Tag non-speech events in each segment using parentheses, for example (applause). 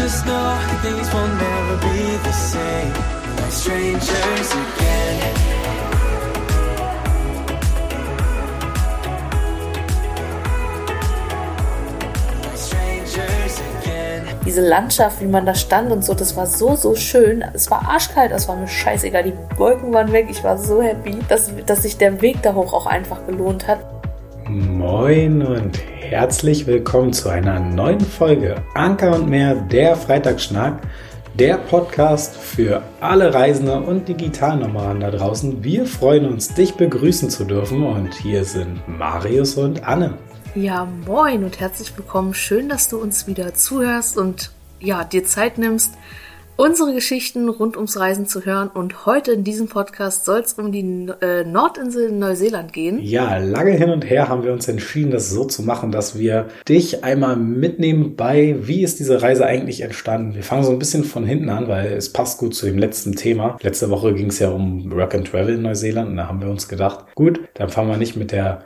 just know things will never be the same. Like strangers again. Like strangers again. Diese Landschaft, wie man da stand und so, das war so, so schön. Es war arschkalt, es war mir scheißegal. Die Wolken waren weg. Ich war so happy, dass, dass sich der Weg da hoch auch einfach gelohnt hat. Moin und herzlich willkommen zu einer neuen Folge Anker und mehr, der Freitagsschnack, der Podcast für alle Reisende und Digitalnomaden da draußen. Wir freuen uns, dich begrüßen zu dürfen und hier sind Marius und Anne. Ja, moin und herzlich willkommen. Schön, dass du uns wieder zuhörst und ja, dir Zeit nimmst, unsere Geschichten rund ums Reisen zu hören. Und heute in diesem Podcast soll es um die äh, Nordinsel in Neuseeland gehen. Ja, lange hin und her haben wir uns entschieden, das so zu machen, dass wir dich einmal mitnehmen bei, wie ist diese Reise eigentlich entstanden. Wir fangen so ein bisschen von hinten an, weil es passt gut zu dem letzten Thema. Letzte Woche ging es ja um Work and Travel in Neuseeland und da haben wir uns gedacht, gut, dann fangen wir nicht mit der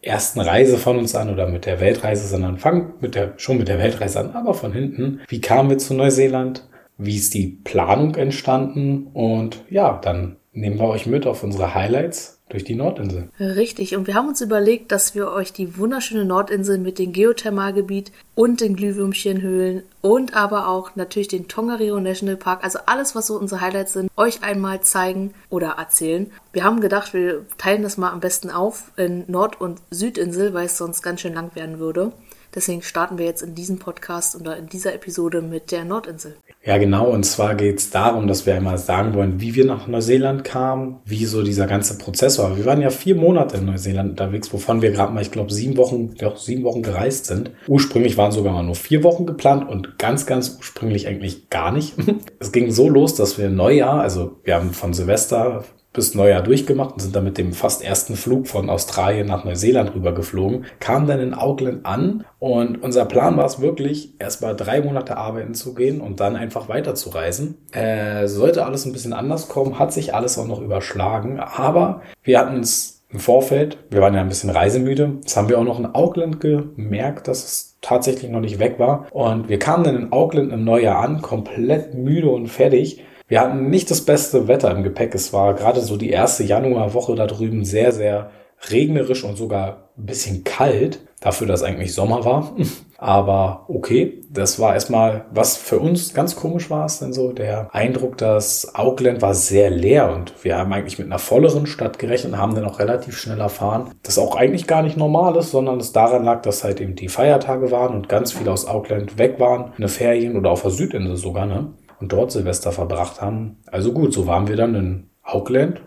ersten Reise von uns an oder mit der Weltreise, sondern fangen mit der, schon mit der Weltreise an, aber von hinten. Wie kamen wir zu Neuseeland? Wie ist die Planung entstanden? Und ja, dann nehmen wir euch mit auf unsere Highlights durch die Nordinsel. Richtig, und wir haben uns überlegt, dass wir euch die wunderschöne Nordinsel mit dem Geothermalgebiet und den Glühwürmchenhöhlen und aber auch natürlich den Tongariro National Park, also alles, was so unsere Highlights sind, euch einmal zeigen oder erzählen. Wir haben gedacht, wir teilen das mal am besten auf in Nord- und Südinsel, weil es sonst ganz schön lang werden würde. Deswegen starten wir jetzt in diesem Podcast oder in dieser Episode mit der Nordinsel. Ja, genau. Und zwar geht es darum, dass wir einmal sagen wollen, wie wir nach Neuseeland kamen, wie so dieser ganze Prozess war. Wir waren ja vier Monate in Neuseeland unterwegs, wovon wir gerade mal, ich glaube, sieben Wochen, ja, sieben Wochen gereist sind. Ursprünglich waren sogar mal nur vier Wochen geplant und ganz, ganz ursprünglich eigentlich gar nicht. (laughs) Es ging so los, dass wir Neujahr, also wir haben von Silvester bis Neujahr durchgemacht und sind dann mit dem fast ersten Flug von Australien nach Neuseeland rüber geflogen, kamen dann in Auckland an und unser Plan war es wirklich, erst mal drei Monate arbeiten zu gehen und dann einfach weiter zu reisen. Äh, sollte alles ein bisschen anders kommen, hat sich alles auch noch überschlagen, aber wir hatten es im Vorfeld, wir waren ja ein bisschen reisemüde, das haben wir auch noch in Auckland gemerkt, dass es tatsächlich noch nicht weg war und wir kamen dann in Auckland im Neujahr an, komplett müde und fertig wir hatten nicht das beste Wetter im Gepäck. Es war gerade so die erste Januarwoche da drüben sehr, sehr regnerisch und sogar ein bisschen kalt, dafür, dass eigentlich Sommer war. (laughs) Aber okay, das war erstmal, was für uns ganz komisch war, ist denn so der Eindruck, dass Auckland war sehr leer und wir haben eigentlich mit einer volleren Stadt gerechnet und haben dann auch relativ schnell erfahren, dass auch eigentlich gar nicht normal ist, sondern es daran lag, dass halt eben die Feiertage waren und ganz viele aus Auckland weg waren, eine Ferien oder auf der Südinsel sogar, ne? Und dort Silvester verbracht haben. Also gut, so waren wir dann in Auckland,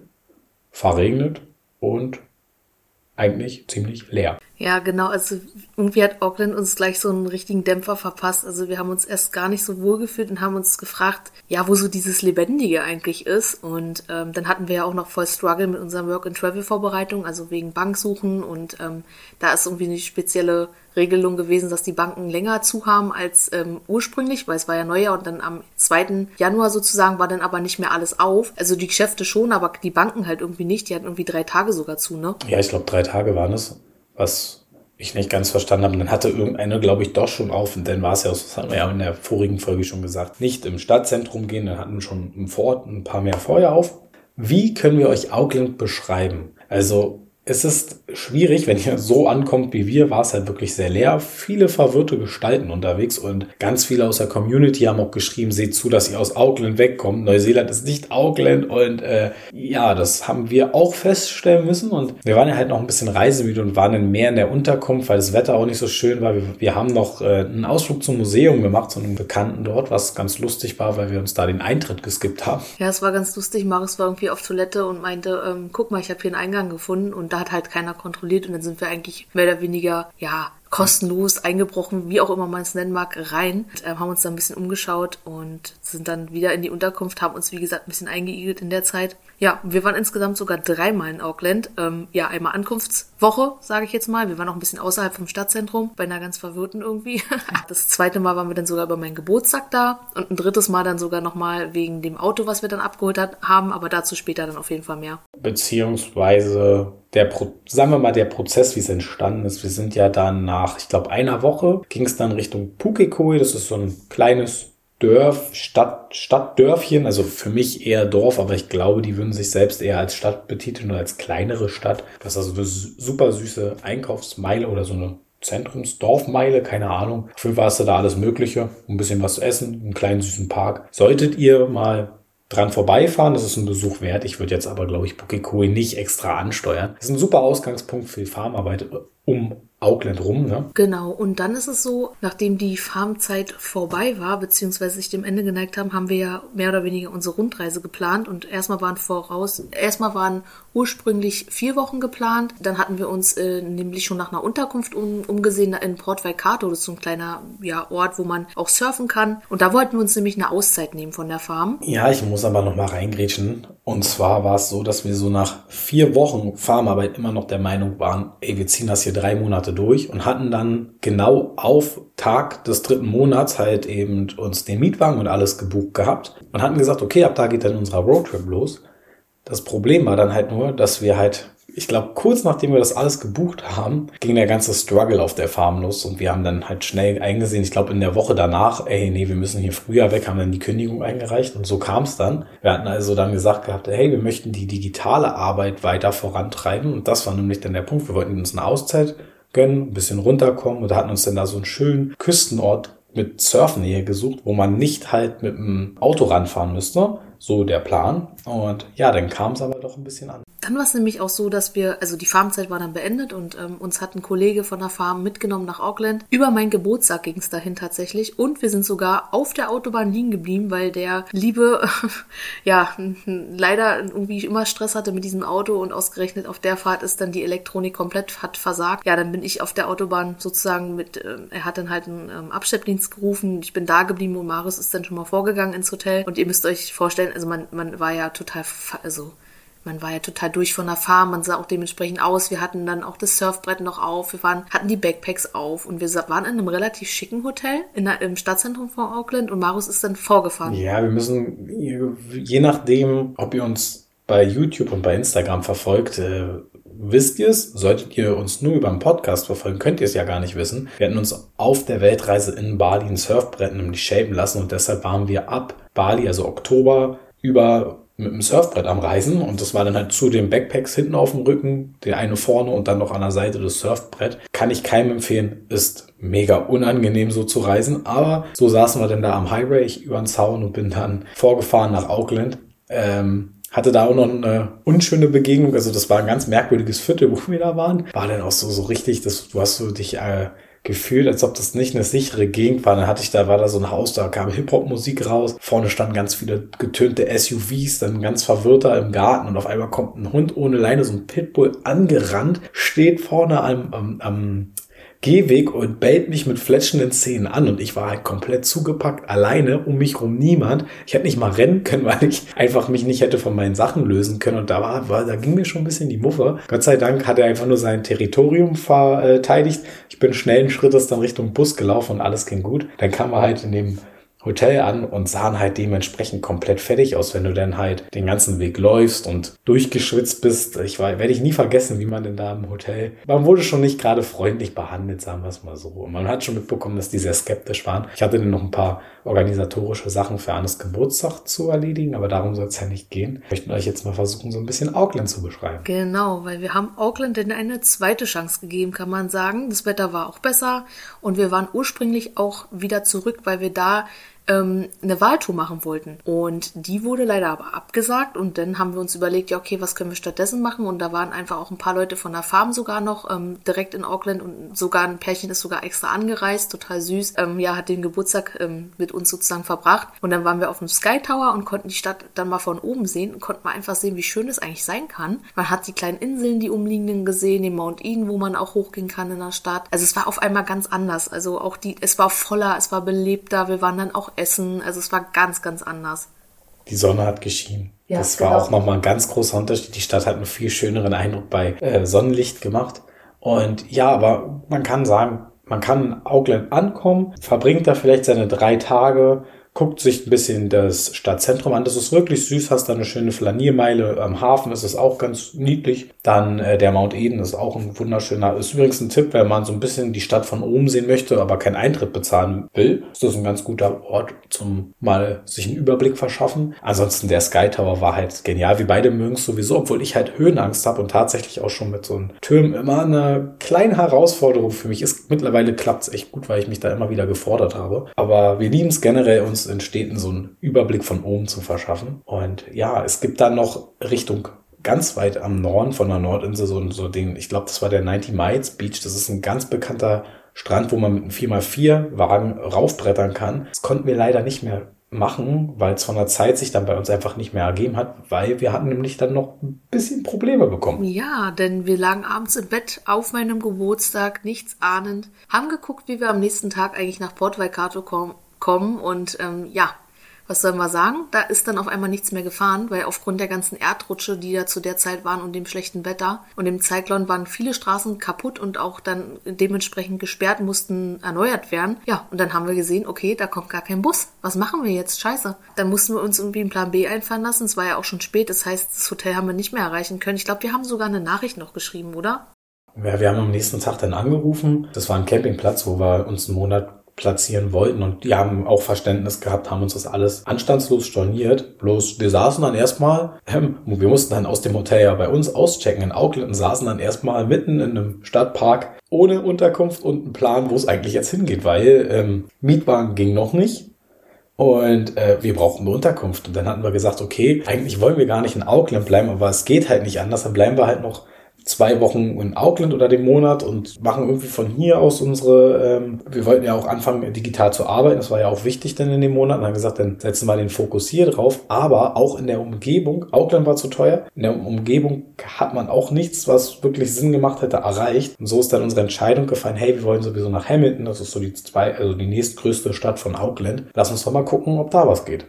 verregnet und eigentlich ziemlich leer. Ja, genau. Also irgendwie hat Auckland uns gleich so einen richtigen Dämpfer verpasst. Also wir haben uns erst gar nicht so wohl gefühlt und haben uns gefragt, ja, wo so dieses Lebendige eigentlich ist. Und ähm, dann hatten wir ja auch noch voll Struggle mit unserer Work-and-Travel-Vorbereitung, also wegen Banksuchen. Und ähm, da ist irgendwie eine spezielle Regelung gewesen, dass die Banken länger zu haben als ähm, ursprünglich, weil es war ja Neujahr und dann am 2. Januar sozusagen war dann aber nicht mehr alles auf. Also die Geschäfte schon, aber die Banken halt irgendwie nicht. Die hatten irgendwie drei Tage sogar zu, ne? Ja, ich glaube drei Tage waren es was ich nicht ganz verstanden habe. Und dann hatte irgendeine, glaube ich, doch schon auf. Und dann war es ja, das hatten wir ja in der vorigen Folge schon gesagt, nicht im Stadtzentrum gehen, dann hatten schon im Vorort ein paar mehr Feuer auf. Wie können wir euch Auckland beschreiben? Also es ist schwierig, wenn ihr so ankommt wie wir, war es halt wirklich sehr leer. Viele verwirrte Gestalten unterwegs und ganz viele aus der Community haben auch geschrieben, seht zu, dass ihr aus Auckland wegkommt. Neuseeland ist nicht Auckland und äh, ja, das haben wir auch feststellen müssen und wir waren ja halt noch ein bisschen reisemüde und waren dann mehr in der Unterkunft, weil das Wetter auch nicht so schön war. Wir, wir haben noch äh, einen Ausflug zum Museum gemacht, zu einem Bekannten dort, was ganz lustig war, weil wir uns da den Eintritt geskippt haben. Ja, es war ganz lustig. Marius war irgendwie auf Toilette und meinte, ähm, guck mal, ich habe hier einen Eingang gefunden und da hat halt keiner kontrolliert und dann sind wir eigentlich mehr oder weniger, ja, kostenlos eingebrochen, wie auch immer man es nennen mag, rein. Und, äh, haben uns da ein bisschen umgeschaut und sind dann wieder in die Unterkunft, haben uns, wie gesagt, ein bisschen eingeigelt in der Zeit. Ja, wir waren insgesamt sogar dreimal in Auckland. Ähm, ja, einmal Ankunftswoche, sage ich jetzt mal. Wir waren auch ein bisschen außerhalb vom Stadtzentrum, bei einer ganz verwirrten irgendwie. (laughs) Das zweite Mal waren wir dann sogar über meinen Geburtstag da und ein drittes Mal dann sogar nochmal wegen dem Auto, was wir dann abgeholt hat, haben, aber dazu später dann auf jeden Fall mehr. Beziehungsweise der, Pro sagen wir mal, der Prozess, wie es entstanden ist. Wir sind ja dann nach, ich glaube, einer Woche ging es dann Richtung Pukekoi. Das ist so ein kleines Dörf, Stadt, Stadtdörfchen, also für mich eher Dorf, aber ich glaube, die würden sich selbst eher als Stadt betiteln oder als kleinere Stadt. Das ist also eine super süße Einkaufsmeile oder so eine Zentrumsdorfmeile, keine Ahnung. Fall hast du da alles Mögliche. Ein bisschen was zu essen, einen kleinen süßen Park. Solltet ihr mal dran vorbeifahren, das ist ein Besuch wert. Ich würde jetzt aber, glaube ich, Pukekoi nicht extra ansteuern. Das ist ein super Ausgangspunkt für die Farmarbeit um Auckland rum, ne? Genau, und dann ist es so, nachdem die Farmzeit vorbei war, beziehungsweise sich dem Ende geneigt haben, haben wir ja mehr oder weniger unsere Rundreise geplant und erstmal waren voraus, erstmal waren ursprünglich vier Wochen geplant, dann hatten wir uns äh, nämlich schon nach einer Unterkunft um, umgesehen in Port Waikato, das ist so ein kleiner ja, Ort, wo man auch surfen kann und da wollten wir uns nämlich eine Auszeit nehmen von der Farm. Ja, ich muss aber noch mal reingrätschen und zwar war es so, dass wir so nach vier Wochen Farmarbeit immer noch der Meinung waren, ey, wir ziehen das hier drei Monate durch und hatten dann genau auf Tag des dritten Monats halt eben uns den Mietwagen und alles gebucht gehabt und hatten gesagt, okay, ab da geht dann unser Roadtrip los. Das Problem war dann halt nur, dass wir halt ich glaube, kurz nachdem wir das alles gebucht haben, ging der ganze Struggle auf der Farm los und wir haben dann halt schnell eingesehen, ich glaube in der Woche danach, ey, nee, wir müssen hier früher weg, haben dann die Kündigung eingereicht und so kam es dann. Wir hatten also dann gesagt gehabt, hey, wir möchten die digitale Arbeit weiter vorantreiben und das war nämlich dann der Punkt, wir wollten uns eine Auszeit gönnen, ein bisschen runterkommen und hatten uns dann da so einen schönen Küstenort mit Surfnähe gesucht, wo man nicht halt mit dem Auto ranfahren müsste. So der Plan. Und ja, dann kam es aber doch ein bisschen an. Dann war es nämlich auch so, dass wir, also die Farmzeit war dann beendet und ähm, uns hat ein Kollege von der Farm mitgenommen nach Auckland. Über meinen Geburtstag ging es dahin tatsächlich und wir sind sogar auf der Autobahn liegen geblieben, weil der liebe, (laughs) ja, leider irgendwie immer Stress hatte mit diesem Auto und ausgerechnet auf der Fahrt ist dann die Elektronik komplett hat versagt. Ja, dann bin ich auf der Autobahn sozusagen mit, äh, er hat dann halt einen ähm, Abschleppdienst gerufen. Ich bin da geblieben und Marius ist dann schon mal vorgegangen ins Hotel und ihr müsst euch vorstellen, also man, man war ja total, also man war ja total durch von der Farm, man sah auch dementsprechend aus. Wir hatten dann auch das Surfbrett noch auf, wir waren, hatten die Backpacks auf und wir waren in einem relativ schicken Hotel in der, im Stadtzentrum von Auckland und Marius ist dann vorgefahren. Ja, wir müssen, je nachdem, ob ihr uns bei YouTube und bei Instagram verfolgt, äh, wisst ihr es? Solltet ihr uns nur über den Podcast verfolgen, könnt ihr es ja gar nicht wissen. Wir hatten uns auf der Weltreise in Bali ein Surfbrett nämlich shapen lassen und deshalb waren wir ab Bali, also Oktober, über mit dem Surfbrett am Reisen und das war dann halt zu den Backpacks hinten auf dem Rücken, der eine vorne und dann noch an der Seite das Surfbrett. Kann ich keinem empfehlen, ist mega unangenehm so zu reisen, aber so saßen wir dann da am Highway, ich über den Zaun und bin dann vorgefahren nach Auckland. Ähm, hatte da auch noch eine unschöne Begegnung, also das war ein ganz merkwürdiges Viertel, wo wir da waren. War dann auch so, so richtig, dass du hast so dich äh, gefühlt, als ob das nicht eine sichere Gegend war. Dann hatte ich da, war da so ein Haus, da kam Hip-Hop-Musik raus. Vorne standen ganz viele getönte SUVs, dann ganz verwirrter im Garten und auf einmal kommt ein Hund ohne Leine, so ein Pitbull angerannt, steht vorne am, am, am Gehweg und bellt mich mit fletschenden Zähnen an und ich war halt komplett zugepackt, alleine, um mich rum niemand. Ich hätte nicht mal rennen können, (laughs) weil ich einfach mich nicht hätte von meinen Sachen lösen können und da war, war da ging mir schon ein bisschen die Muffe. Gott sei Dank hat er einfach nur sein Territorium verteidigt. Ich bin schnellen Schrittes dann Richtung Bus gelaufen und alles ging gut. Dann kam er halt in dem Hotel an und sahen halt dementsprechend komplett fertig aus, wenn du dann halt den ganzen Weg läufst und durchgeschwitzt bist. Ich werde ich nie vergessen, wie man denn da im Hotel, man wurde schon nicht gerade freundlich behandelt, sagen wir es mal so. Und man hat schon mitbekommen, dass die sehr skeptisch waren. Ich hatte dann noch ein paar organisatorische Sachen für Annes Geburtstag zu erledigen, aber darum soll es ja nicht gehen. Ich möchte euch jetzt mal versuchen, so ein bisschen Auckland zu beschreiben. Genau, weil wir haben Auckland denn eine zweite Chance gegeben, kann man sagen. Das Wetter war auch besser und wir waren ursprünglich auch wieder zurück, weil wir da ähm, eine Wahltour machen wollten. Und die wurde leider aber abgesagt und dann haben wir uns überlegt, ja, okay, was können wir stattdessen machen? Und da waren einfach auch ein paar Leute von der Farm sogar noch ähm, direkt in Auckland und sogar ein Pärchen ist sogar extra angereist, total süß. Ähm, ja, hat den Geburtstag ähm, mit uns sozusagen verbracht. Und dann waren wir auf dem Sky Tower und konnten die Stadt dann mal von oben sehen und konnten mal einfach sehen, wie schön es eigentlich sein kann. Man hat die kleinen Inseln, die umliegenden gesehen, den Mount Eden, wo man auch hochgehen kann in der Stadt. Also es war auf einmal ganz anders. Also auch die, es war voller, es war belebter. Wir waren dann auch essen. Also es war ganz, ganz anders. Die Sonne hat geschienen. Ja, das war genau. auch nochmal ein ganz großer Unterschied. Die Stadt hat einen viel schöneren Eindruck bei äh, Sonnenlicht gemacht. Und ja, aber man kann sagen, man kann in Auckland ankommen, verbringt da vielleicht seine drei Tage, guckt sich ein bisschen das Stadtzentrum an. Das ist wirklich süß. Hast da eine schöne Flaniermeile am Hafen. Ist auch ganz niedlich. Dann äh, der Mount Eden ist auch ein wunderschöner. Ist übrigens ein Tipp, wenn man so ein bisschen die Stadt von oben sehen möchte, aber keinen Eintritt bezahlen will. Ist das ein ganz guter Ort zum mal sich einen Überblick verschaffen. Ansonsten der Sky Tower war halt genial. Wie beide mögen es sowieso, obwohl ich halt Höhenangst habe und tatsächlich auch schon mit so einem Türmen immer eine kleine Herausforderung für mich ist. Mittlerweile klappt es echt gut, weil ich mich da immer wieder gefordert habe. Aber wir lieben es generell, uns Städten so einen Überblick von oben zu verschaffen. Und ja, es gibt dann noch Richtung ganz weit am Norden von der Nordinsel so, so den, ich glaube, das war der 90 Miles Beach. Das ist ein ganz bekannter Strand, wo man mit einem 4x4 Wagen raufbrettern kann. Das konnten wir leider nicht mehr machen, weil es von der Zeit sich dann bei uns einfach nicht mehr ergeben hat, weil wir hatten nämlich dann noch ein bisschen Probleme bekommen. Ja, denn wir lagen abends im Bett auf meinem Geburtstag, nichts ahnend, haben geguckt, wie wir am nächsten Tag eigentlich nach Port Waikato kommen, kommen und ähm, ja, was soll man sagen? Da ist dann auf einmal nichts mehr gefahren, weil aufgrund der ganzen Erdrutsche, die da zu der Zeit waren und dem schlechten Wetter und dem Zyklon waren viele Straßen kaputt und auch dann dementsprechend gesperrt, mussten erneuert werden. Ja, und dann haben wir gesehen, okay, da kommt gar kein Bus. Was machen wir jetzt? Scheiße. Dann mussten wir uns irgendwie einen Plan B einfallen lassen. Es war ja auch schon spät, das heißt, das Hotel haben wir nicht mehr erreichen können. Ich glaube, wir haben sogar eine Nachricht noch geschrieben, oder? Ja, wir haben am nächsten Tag dann angerufen. Das war ein Campingplatz, wo wir uns einen Monat platzieren wollten. Und die haben auch Verständnis gehabt, haben uns das alles anstandslos storniert. Bloß wir saßen dann erstmal, ähm, wir mussten dann aus dem Hotel ja bei uns auschecken in Auckland und saßen dann erstmal mitten in einem Stadtpark ohne Unterkunft und einen Plan, wo es eigentlich jetzt hingeht, weil ähm, Mietwagen ging noch nicht. Und äh, wir brauchten eine Unterkunft. Und dann hatten wir gesagt, okay, eigentlich wollen wir gar nicht in Auckland bleiben, aber es geht halt nicht anders. Dann bleiben wir halt noch zwei Wochen in Auckland oder dem Monat und machen irgendwie von hier aus unsere, ähm, wir wollten ja auch anfangen, digital zu arbeiten, das war ja auch wichtig dann in dem Monat, und haben gesagt, dann setzen wir den Fokus hier drauf, aber auch in der Umgebung, Auckland war zu teuer, in der Umgebung hat man auch nichts, was wirklich Sinn gemacht hätte, erreicht. Und so ist dann unsere Entscheidung gefallen, hey, wir wollen sowieso nach Hamilton, das ist so die zwei, also die nächstgrößte Stadt von Auckland, lass uns doch mal gucken, ob da was geht.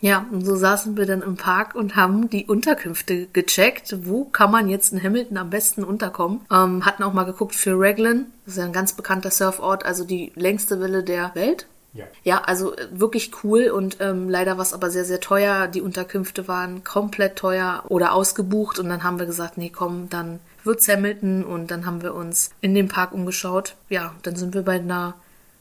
Ja, und so saßen wir dann im Park und haben die Unterkünfte gecheckt. Wo kann man jetzt in Hamilton am besten unterkommen? Ähm, hatten auch mal geguckt für Raglan. Das ist ja ein ganz bekannter Surfort, also die längste Welle der Welt. Ja. ja, also äh, wirklich cool und ähm, leider war es aber sehr, sehr teuer. Die Unterkünfte waren komplett teuer oder ausgebucht und dann haben wir gesagt, nee, komm, dann wird's Hamilton und dann haben wir uns in dem Park umgeschaut. Ja, dann sind wir bei einer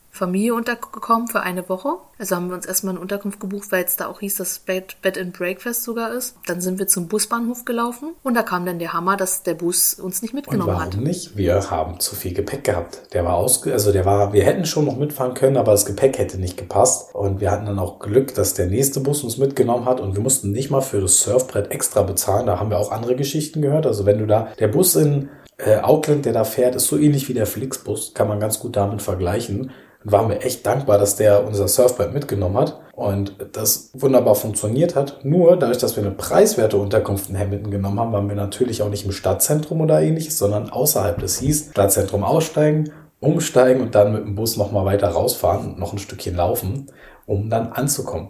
Familie untergekommen für eine Woche. Also haben wir uns erstmal eine Unterkunft gebucht, weil es da auch hieß, dass Bed, Bed and Breakfast sogar ist. Dann sind wir zum Busbahnhof gelaufen und da kam dann der Hammer, dass der Bus uns nicht mitgenommen und warum hat. nicht? Wir haben zu viel Gepäck gehabt. Der war ausge, also der war, wir hätten schon noch mitfahren können, aber das Gepäck hätte nicht gepasst. Und wir hatten dann auch Glück, dass der nächste Bus uns mitgenommen hat und wir mussten nicht mal für das Surfbrett extra bezahlen. Da haben wir auch andere Geschichten gehört. Also wenn du da, der Bus in äh, Auckland, der da fährt, ist so ähnlich wie der Flixbus, kann man ganz gut damit vergleichen waren wir echt dankbar, dass der unser Surfbrett mitgenommen hat und das wunderbar funktioniert hat. Nur dadurch, dass wir eine preiswerte Unterkunft in Hamilton genommen haben, waren wir natürlich auch nicht im Stadtzentrum oder ähnliches, sondern außerhalb. Das hieß, Stadtzentrum aussteigen, umsteigen und dann mit dem Bus nochmal weiter rausfahren und noch ein Stückchen laufen, um dann anzukommen.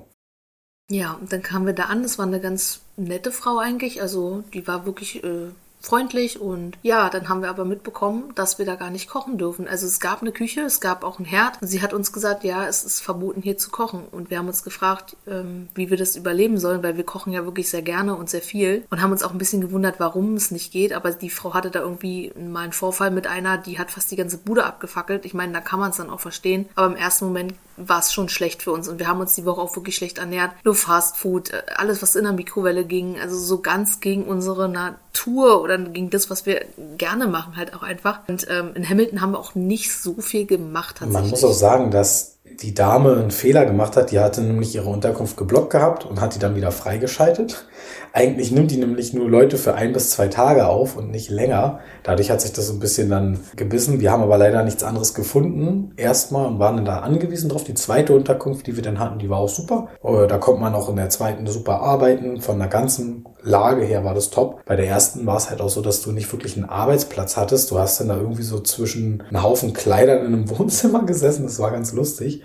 Ja, und dann kamen wir da an. Das war eine ganz nette Frau eigentlich. Also die war wirklich äh, freundlich und ja, dann haben wir aber mitbekommen, dass wir da gar nicht kochen dürfen. Also es gab eine Küche, es gab auch einen Herd. Sie hat uns gesagt, ja, es ist verboten hier zu kochen. Und wir haben uns gefragt, ähm, wie wir das überleben sollen, weil wir kochen ja wirklich sehr gerne und sehr viel und haben uns auch ein bisschen gewundert, warum es nicht geht. Aber die Frau hatte da irgendwie mal einen Vorfall mit einer, die hat fast die ganze Bude abgefackelt. Ich meine, da kann man es dann auch verstehen. Aber im ersten Moment war es schon schlecht für uns und wir haben uns die Woche auch wirklich schlecht ernährt. Nur Fast Food, äh, alles was in der Mikrowelle ging, also so ganz gegen unsere Natur oder gegen das, was wir gerne machen halt auch einfach. Und ähm, in Hamilton haben wir auch nicht so viel gemacht tatsächlich. Man muss auch sagen, dass die Dame einen Fehler gemacht hat. Die hatte nämlich ihre Unterkunft geblockt gehabt und hat die dann wieder freigeschaltet. (laughs) Eigentlich nimmt die nämlich nur Leute für ein bis zwei Tage auf und nicht länger. Dadurch hat sich das so ein bisschen dann gebissen. Wir haben aber leider nichts anderes gefunden. Erstmal und waren dann da angewiesen drauf. Die zweite Unterkunft, die wir dann hatten, die war auch super. Äh, da konnte man auch in der zweiten super arbeiten. Von der ganzen Lage her war das top. Bei der ersten war es halt auch so, dass du nicht wirklich einen Arbeitsplatz hattest. Du hast dann da irgendwie so zwischen einem Haufen Kleidern in einem (laughs) Wohnzimmer gesessen. Das war ganz lustig.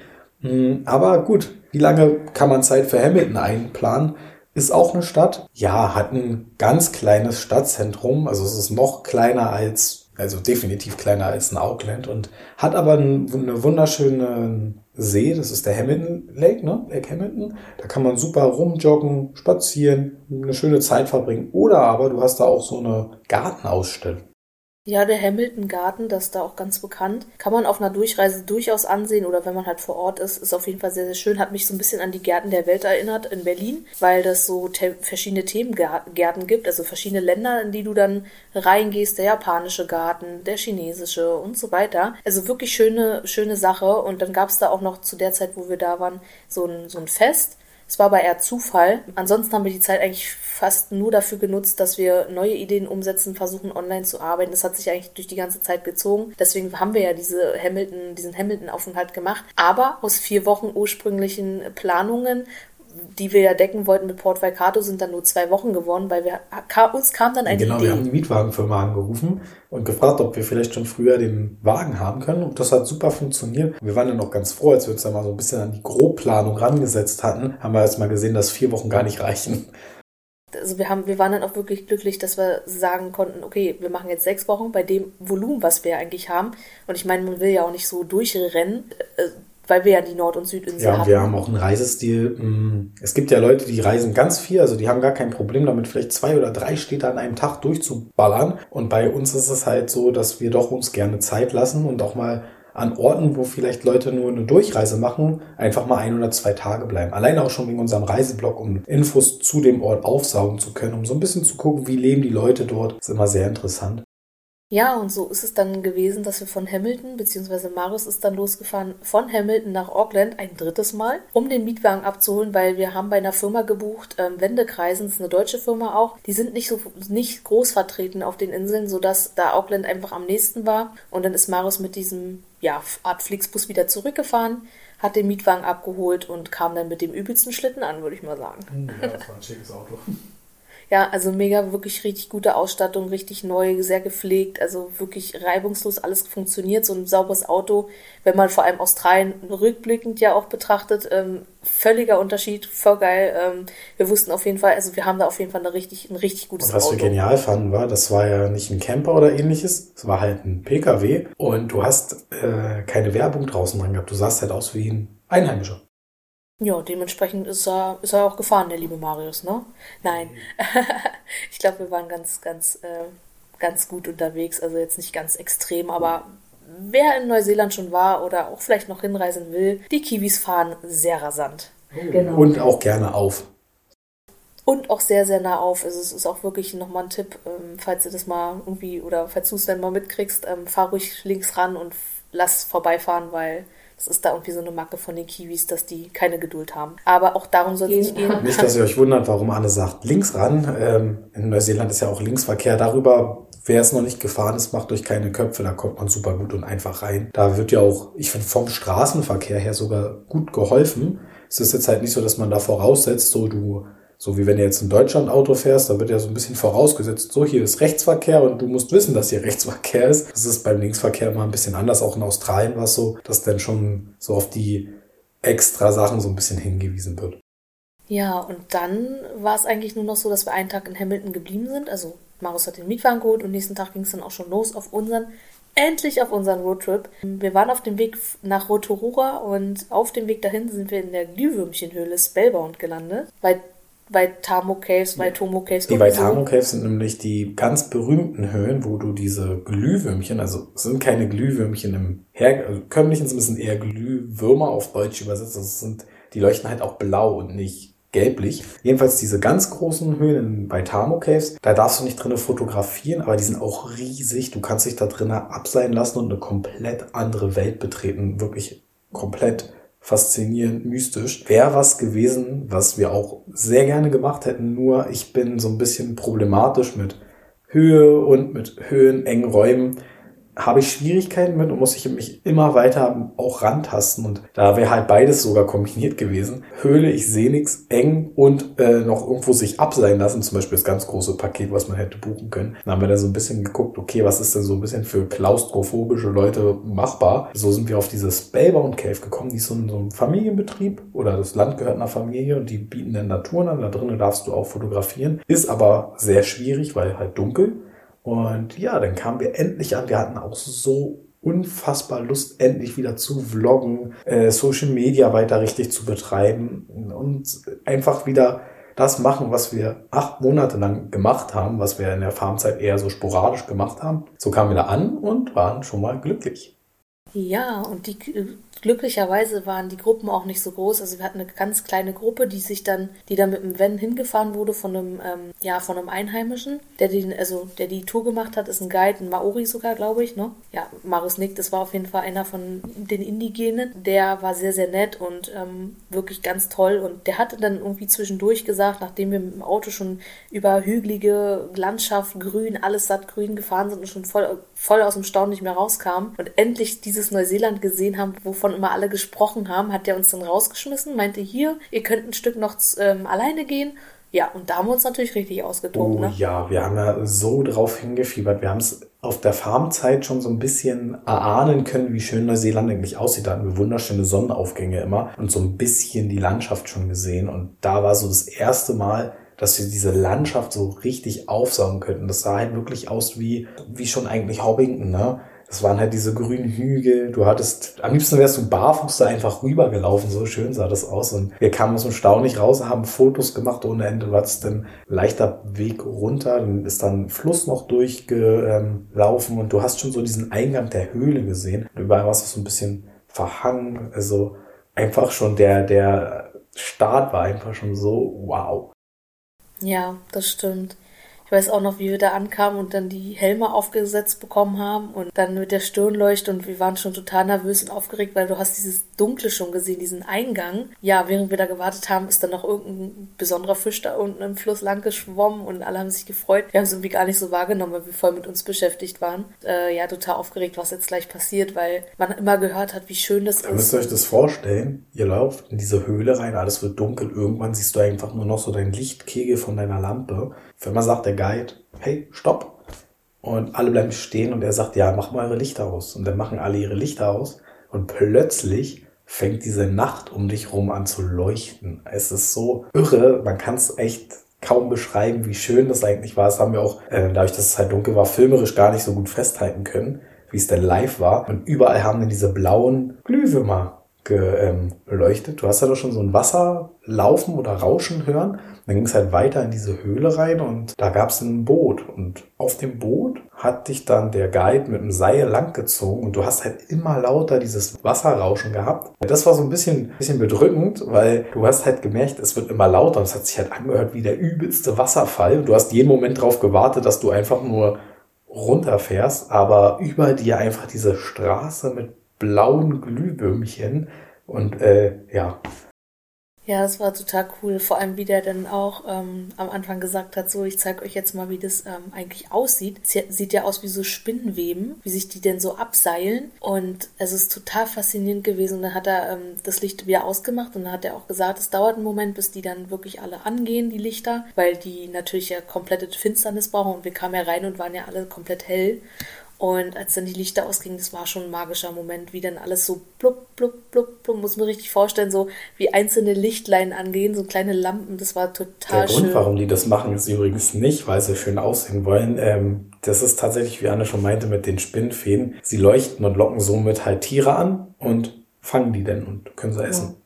Hm, aber gut, wie lange kann man Zeit für Hamilton einplanen? Ist auch eine Stadt. Ja, hat ein ganz kleines Stadtzentrum. Also es ist noch kleiner als also definitiv kleiner als ein Auckland und hat aber eine wunderschöne See, das ist der Hamilton Lake, ne? Lake Hamilton. Da kann man super rumjoggen, spazieren, eine schöne Zeit verbringen. Oder aber du hast da auch so eine Gartenausstellung. Ja, der Hamilton Garten, das ist da auch ganz bekannt. Kann man auf einer Durchreise durchaus ansehen oder wenn man halt vor Ort ist, ist auf jeden Fall sehr, sehr schön. Hat mich so ein bisschen an die Gärten der Welt erinnert in Berlin, weil das so verschiedene Themengärten gibt, also verschiedene Länder, in die du dann reingehst. Der japanische Garten, der chinesische und so weiter. Also wirklich schöne, schöne Sache. Und dann gab es da auch noch zu der Zeit, wo wir da waren, so ein, so ein Fest. Es war aber eher Zufall. Ansonsten haben wir die Zeit eigentlich fast nur dafür genutzt, dass wir neue Ideen umsetzen, versuchen online zu arbeiten. Das hat sich eigentlich durch die ganze Zeit gezogen. Deswegen haben wir ja diese Hamilton, diesen Hamilton-Aufenthalt gemacht. Aber aus vier Wochen ursprünglichen Planungen die wir ja decken wollten mit Port Waikato, sind dann nur zwei Wochen geworden, weil wir uns kam dann eine genau, Idee. Genau, wir haben die Mietwagenfirma angerufen und gefragt, ob wir vielleicht schon früher den Wagen haben können. Und das hat super funktioniert. Wir waren dann auch ganz froh, als wir uns dann mal so ein bisschen an die Grobplanung rangesetzt hatten, haben wir erst mal gesehen, dass vier Wochen gar nicht reichen. Also wir haben, wir waren dann auch wirklich glücklich, dass wir sagen konnten, okay, wir machen jetzt sechs Wochen bei dem Volumen, was wir eigentlich haben. Und ich meine, man will ja auch nicht so durchrennen. Weil wir ja die Nord- und Südinsel haben. Ja, wir haben auch einen Reisestil. Mm, es gibt ja Leute, die reisen ganz viel, also die haben gar kein Problem damit, vielleicht zwei oder drei Städte an einem Tag durchzuballern. Und bei uns ist es halt so, dass wir doch uns gerne Zeit lassen und auch mal an Orten, wo vielleicht Leute nur eine Durchreise machen, einfach mal ein oder zwei Tage bleiben. Alleine auch schon wegen unserem Reiseblog, um Infos zu dem Ort aufsaugen zu können, um so ein bisschen zu gucken, wie leben die Leute dort. Ist immer sehr interessant. Ja, und so ist es dann gewesen, dass wir von Hamilton, beziehungsweise Marius ist dann losgefahren von Hamilton nach Auckland ein drittes Mal, um den Mietwagen abzuholen, weil wir haben bei einer Firma gebucht, ähm, Wendekreisen, das ist eine deutsche Firma auch, die sind nicht so nicht groß vertreten auf den Inseln, sodass da Auckland einfach am nächsten war. Und dann ist Marius mit diesem ja, Art Flixbus wieder zurückgefahren, hat den Mietwagen abgeholt und kam dann mit dem übelsten Schlitten an, würde ich mal sagen. Ja, das war ein schickes Auto. Ja, also mega, wirklich richtig gute Ausstattung, richtig neu, sehr gepflegt, also wirklich reibungslos alles funktioniert. So ein sauberes Auto, wenn man vor allem Australien rückblickend ja auch betrachtet, ähm, völliger Unterschied, voll geil. Ähm, wir wussten auf jeden Fall, also wir haben da auf jeden Fall eine richtig, ein richtig gutes Und was Auto. wir genial fanden war, das war ja nicht ein Camper oder ähnliches, es war halt ein PKW und du hast äh, keine Werbung draußen dran gehabt. Du sahst halt aus wie ein Einheimischer. Ja, dementsprechend ist er, ist er auch gefahren, der liebe Marius, ne? Nein. (laughs) ich glaube, wir waren ganz, ganz, äh, ganz gut unterwegs. Also jetzt nicht ganz extrem, aber wer in Neuseeland schon war oder auch vielleicht noch hinreisen will, die Kiwis fahren sehr rasant. Genau. Und auch gerne auf. Und auch sehr, sehr nah auf. Also es ist auch wirklich nochmal ein Tipp, ähm, falls du das mal irgendwie oder falls du es dann mal mitkriegst, ähm, fahr ruhig links ran und lass vorbeifahren, weil das ist da irgendwie so eine Macke von den Kiwis, dass die keine Geduld haben. Aber auch darum soll es nicht gehen. Nicht, dass ihr euch wundert, warum Anne sagt, links ran. Ähm, in Neuseeland ist ja auch Linksverkehr. Darüber, wer es noch nicht gefahren ist, macht euch keine Köpfe. Da kommt man super gut und einfach rein. Da wird ja auch, ich finde, vom Straßenverkehr her sogar gut geholfen. Es ist jetzt halt nicht so, dass man da voraussetzt, so du so wie wenn du jetzt in Deutschland Auto fährst, da wird ja so ein bisschen vorausgesetzt, so hier ist Rechtsverkehr und du musst wissen, dass hier Rechtsverkehr ist. Das ist beim Linksverkehr immer ein bisschen anders. Auch in Australien war es so, dass dann schon so auf die extra Sachen so ein bisschen hingewiesen wird. Ja, und dann war es eigentlich nur noch so, dass wir einen Tag in Hamilton geblieben sind. Also Marius hat den Mietwagen geholt und nächsten Tag ging es dann auch schon los auf unseren endlich auf unseren Roadtrip. Wir waren auf dem Weg nach Rotorua und auf dem Weg dahin sind wir in der Glühwürmchenhöhle Spellbound gelandet, weil Waitamo Caves, Waitomo Caves. Die Waitamo Caves sind nämlich die ganz berühmten Höhen, wo du diese Glühwürmchen, also es sind keine Glühwürmchen im Her also Kömmlichen, sind eher Glühwürmer auf Deutsch übersetzt. Das also sind, die leuchten halt auch blau und nicht gelblich. Jedenfalls diese ganz großen Höhen bei Tamo Caves, da darfst du nicht drinnen fotografieren, aber die sind auch riesig. Du kannst dich da drinnen abseilen lassen und eine komplett andere Welt betreten. Wirklich komplett faszinierend, mystisch. Wäre was gewesen, was wir auch sehr gerne gemacht hätten, nur ich bin so ein bisschen problematisch mit Höhe und mit höhenengen Räumen habe ich Schwierigkeiten mit und muss ich mich immer weiter auch rantasten. Und da wäre halt beides sogar kombiniert gewesen. Höhle, ich sehe nichts, eng und äh, noch irgendwo sich abseilen lassen. Zum Beispiel das ganz große Paket, was man hätte buchen können. Dann haben wir da so ein bisschen geguckt, okay, was ist denn so ein bisschen für klaustrophobische Leute machbar? So sind wir auf dieses Spellbound Cave gekommen. Die ist so ein, so ein Familienbetrieb oder das Land gehört einer Familie und die bieten dann Naturen an. Da drinnen darfst du auch fotografieren. Ist aber sehr schwierig, weil halt dunkel. Und ja, dann kamen wir endlich an. Wir hatten auch so unfassbar Lust, endlich wieder zu vloggen, äh, Social Media weiter richtig zu betreiben und einfach wieder das machen, was wir acht Monate lang gemacht haben, was wir in der Farmzeit eher so sporadisch gemacht haben. So kamen wir da an und waren schon mal glücklich. Ja, und die glücklicherweise waren die Gruppen auch nicht so groß. Also wir hatten eine ganz kleine Gruppe, die sich dann, die dann mit dem Van hingefahren wurde von einem, ähm, ja, von einem Einheimischen, der den, also der die Tour gemacht hat, ist ein Guide, ein Maori sogar, glaube ich, ne? Ja, Marius Nick, das war auf jeden Fall einer von den Indigenen. Der war sehr, sehr nett und ähm, wirklich ganz toll. Und der hatte dann irgendwie zwischendurch gesagt, nachdem wir mit dem Auto schon über hügelige Landschaft, grün, alles satt grün gefahren sind und schon voll, voll aus dem Staunen nicht mehr rauskamen und endlich dieses Neuseeland gesehen haben, wovon immer alle gesprochen haben, hat der uns dann rausgeschmissen, meinte hier, ihr könnt ein Stück noch ähm, alleine gehen. Ja, und da haben wir uns natürlich richtig ausgetobt. Oh ne? ja, wir haben ja so drauf hingefiebert. Wir haben es auf der Farmzeit schon so ein bisschen erahnen können, wie schön Neuseeland eigentlich aussieht. Da hatten wir wunderschöne Sonnenaufgänge immer und so ein bisschen die Landschaft schon gesehen. Und da war so das erste Mal, dass wir diese Landschaft so richtig aufsaugen könnten. Das sah halt wirklich aus wie, wie schon eigentlich Hobbington, ne? Das waren halt diese grünen Hügel. Du hattest, am liebsten wärst du barfuß da einfach rübergelaufen. So schön sah das aus. Und wir kamen aus dem Stau nicht raus, haben Fotos gemacht ohne Ende. Du hattest dann leichter Weg runter. Dann ist dann Fluss noch durchgelaufen und du hast schon so diesen Eingang der Höhle gesehen. Und überall war es so ein bisschen verhangen. Also einfach schon der, der Start war einfach schon so wow. Ja, das stimmt. Ich weiß auch noch, wie wir da ankamen und dann die Helme aufgesetzt bekommen haben und dann mit der Stirnleuchte und wir waren schon total nervös und aufgeregt, weil du hast dieses Dunkle schon gesehen, diesen Eingang. Ja, während wir da gewartet haben, ist dann noch irgendein besonderer Fisch da unten im Fluss lang geschwommen und alle haben sich gefreut. Wir haben es irgendwie gar nicht so wahrgenommen, weil wir voll mit uns beschäftigt waren. Äh, ja, total aufgeregt, was jetzt gleich passiert, weil man immer gehört hat, wie schön das ist. Ihr müsst euch das vorstellen. Ihr lauft in diese Höhle rein, alles wird dunkel. Irgendwann siehst du einfach nur noch so dein Lichtkegel von deiner Lampe. Wenn man sagt, der Guide, hey, stopp. Und alle bleiben stehen und er sagt, ja, mach mal eure Lichter aus. Und dann machen alle ihre Lichter aus. Und plötzlich fängt diese Nacht um dich rum an zu leuchten. Es ist so irre, man kann es echt kaum beschreiben, wie schön das eigentlich war. Das haben wir auch, äh, dadurch, dass es halt dunkel war, filmerisch gar nicht so gut festhalten können, wie es denn live war. Und überall haben dann diese blauen Glühwürmer geleuchtet. Ähm, du hast ja doch schon so ein Wasser laufen oder rauschen hören. Dann ging es halt weiter in diese Höhle rein und da gab es ein Boot. Und auf dem Boot hat dich dann der Guide mit einem Seil langgezogen und du hast halt immer lauter dieses Wasserrauschen gehabt. Das war so ein bisschen, bisschen bedrückend, weil du hast halt gemerkt, es wird immer lauter es hat sich halt angehört wie der übelste Wasserfall. Und du hast jeden Moment darauf gewartet, dass du einfach nur runterfährst, aber über dir einfach diese Straße mit blauen Glühwürmchen und äh, ja, ja, das war total cool. Vor allem, wie der dann auch ähm, am Anfang gesagt hat, so, ich zeige euch jetzt mal, wie das ähm, eigentlich aussieht. Sie, sieht ja aus wie so Spinnenweben, wie sich die denn so abseilen. Und es ist total faszinierend gewesen. Und dann hat er ähm, das Licht wieder ausgemacht und dann hat er auch gesagt, es dauert einen Moment, bis die dann wirklich alle angehen, die Lichter, weil die natürlich ja komplette Finsternis brauchen. Und wir kamen ja rein und waren ja alle komplett hell. Und als dann die Lichter ausgingen, das war schon ein magischer Moment, wie dann alles so blub, blub, blub, blub, muss man richtig vorstellen, so wie einzelne Lichtlein angehen, so kleine Lampen, das war total Der schön. Der Grund, warum die das machen, ist übrigens nicht, weil sie schön aussehen wollen. Ähm, das ist tatsächlich, wie Anne schon meinte, mit den Spinnfäden. Sie leuchten und locken somit halt Tiere an und fangen die dann und können sie essen.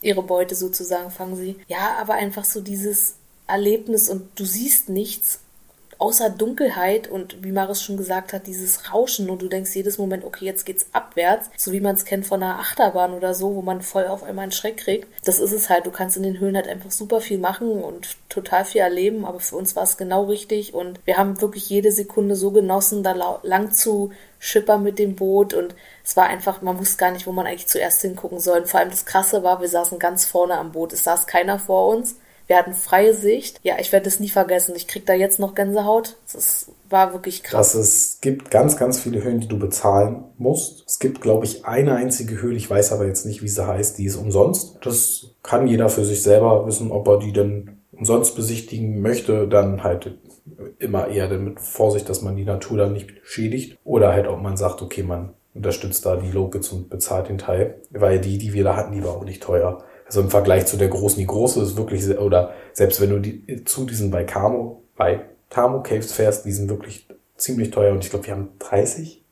Ja. Ihre Beute sozusagen fangen sie. Ja, aber einfach so dieses Erlebnis und du siehst nichts außer Dunkelheit und wie Maris schon gesagt hat, dieses Rauschen und du denkst jedes Moment, okay, jetzt geht's abwärts, so wie man es kennt von einer Achterbahn oder so, wo man voll auf einmal einen Schreck kriegt. Das ist es halt. Du kannst in den Höhlen halt einfach super viel machen und total viel erleben, aber für uns war es genau richtig und wir haben wirklich jede Sekunde so genossen, da lang zu schippern mit dem Boot und es war einfach, man wusste gar nicht, wo man eigentlich zuerst hingucken soll. Und vor allem das Krasse war, wir saßen ganz vorne am Boot. Es saß keiner vor uns. Wir hatten freie Sicht. Ja, ich werde es nie vergessen. Ich krieg da jetzt noch Gänsehaut. Das war wirklich krass. Das es gibt ganz, ganz viele Höhlen, die du bezahlen musst. Es gibt, glaube ich, eine einzige Höhle. Ich weiß aber jetzt nicht, wie sie heißt. Die ist umsonst. Das kann jeder für sich selber wissen, ob er die denn umsonst besichtigen möchte. Dann halt immer eher mit Vorsicht, dass man die Natur dann nicht schädigt. Oder halt, ob man sagt, okay, man unterstützt da die Locals und bezahlt den Teil. Weil die, die wir da hatten, die war auch nicht teuer. Also im Vergleich zu der großen, die große ist wirklich, oder selbst wenn du die, zu diesen Baikamo, bei Tamo Caves fährst, die sind wirklich ziemlich teuer und ich glaube, wir haben 30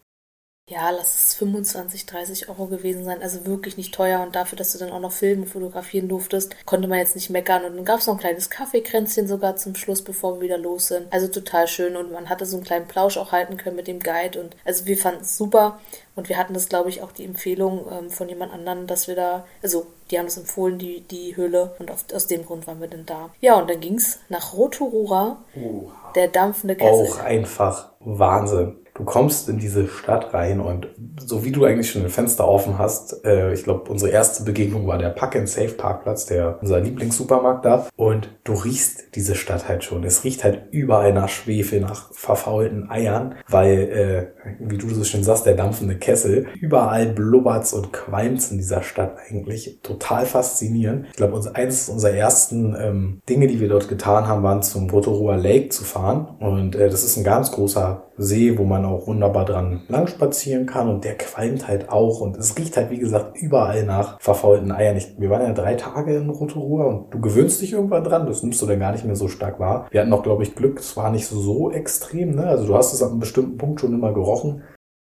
ja, lass es 25, 30 Euro gewesen sein. Also wirklich nicht teuer. Und dafür, dass du dann auch noch filmen und fotografieren durftest, konnte man jetzt nicht meckern. Und dann gab es noch ein kleines Kaffeekränzchen sogar zum Schluss, bevor wir wieder los sind. Also total schön. Und man hatte so einen kleinen Plausch auch halten können mit dem Guide. Und also wir fanden es super. Und wir hatten das, glaube ich, auch die Empfehlung ähm, von jemand anderem, dass wir da, also die haben es empfohlen, die, die Höhle. Und auf, aus dem Grund waren wir dann da. Ja, und dann ging es nach Rotorua, uh, der dampfende Kessel. Auch einfach Wahnsinn du kommst in diese Stadt rein und so wie du eigentlich schon ein Fenster offen hast, äh, ich glaube, unsere erste Begegnung war der Pack and Safe Parkplatz, der unser Lieblingssupermarkt da. Und du riechst diese Stadt halt schon. Es riecht halt überall nach Schwefel, nach verfaulten Eiern, weil, äh, wie du so schön sagst, der dampfende Kessel, überall blubbert's und qualmt's in dieser Stadt eigentlich. Total faszinierend. Ich glaube, eines unserer ersten ähm, Dinge, die wir dort getan haben, waren zum Rotorua Lake zu fahren. Und äh, das ist ein ganz großer See, wo man auch wunderbar dran lang spazieren kann und der qualmt halt auch und es riecht halt, wie gesagt, überall nach verfaulten Eiern. Ich, wir waren ja drei Tage in Rotorua und du gewöhnst dich irgendwann dran, das nimmst du dann gar nicht mehr so stark wahr. Wir hatten auch, glaube ich, Glück, es war nicht so extrem, ne? Also du hast es an einem bestimmten Punkt schon immer gerochen.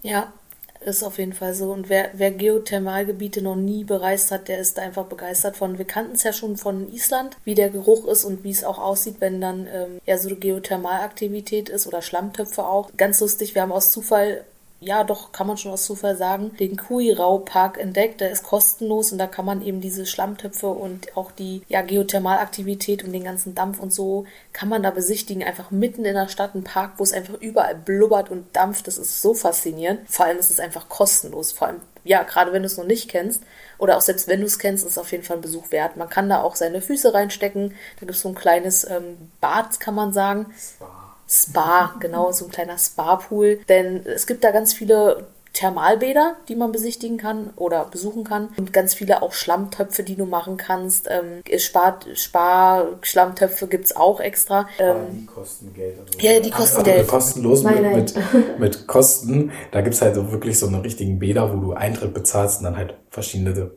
Ja, ist auf jeden Fall so. Und wer, wer Geothermalgebiete noch nie bereist hat, der ist einfach begeistert von. Wir kannten es ja schon von Island, wie der Geruch ist und wie es auch aussieht, wenn dann ähm, ja so Geothermalaktivität ist oder Schlammtöpfe auch. Ganz lustig, wir haben aus Zufall ja, doch, kann man schon aus Zufall sagen, den Kui-Rau-Park entdeckt. Der ist kostenlos und da kann man eben diese Schlammtöpfe und auch die ja, Geothermalaktivität und den ganzen Dampf und so kann man da besichtigen. Einfach mitten in der Stadt ein Park, wo es einfach überall blubbert und dampft. Das ist so faszinierend. Vor allem ist es einfach kostenlos. Vor allem, ja, gerade wenn du es noch nicht kennst oder auch selbst wenn du es kennst, ist es auf jeden Fall ein Besuch wert. Man kann da auch seine Füße reinstecken. Da gibt es so ein kleines ähm, Bad, kann man sagen. Spa. Spa, genau, so ein kleiner Spa-Pool. Denn es gibt da ganz viele Thermalbäder, die man besichtigen kann oder besuchen kann. Und ganz viele auch Schlammtöpfe, die du machen kannst. Ähm, Spar-Schlammtöpfe gibt es auch extra. Ähm, die kosten Geld. Also ja, die kosten also Geld. Kostenlos nein, mit, Mit, mit Kosten. Da gibt es halt so wirklich so eine richtigen Bäder, wo du Eintritt bezahlst und dann halt verschiedene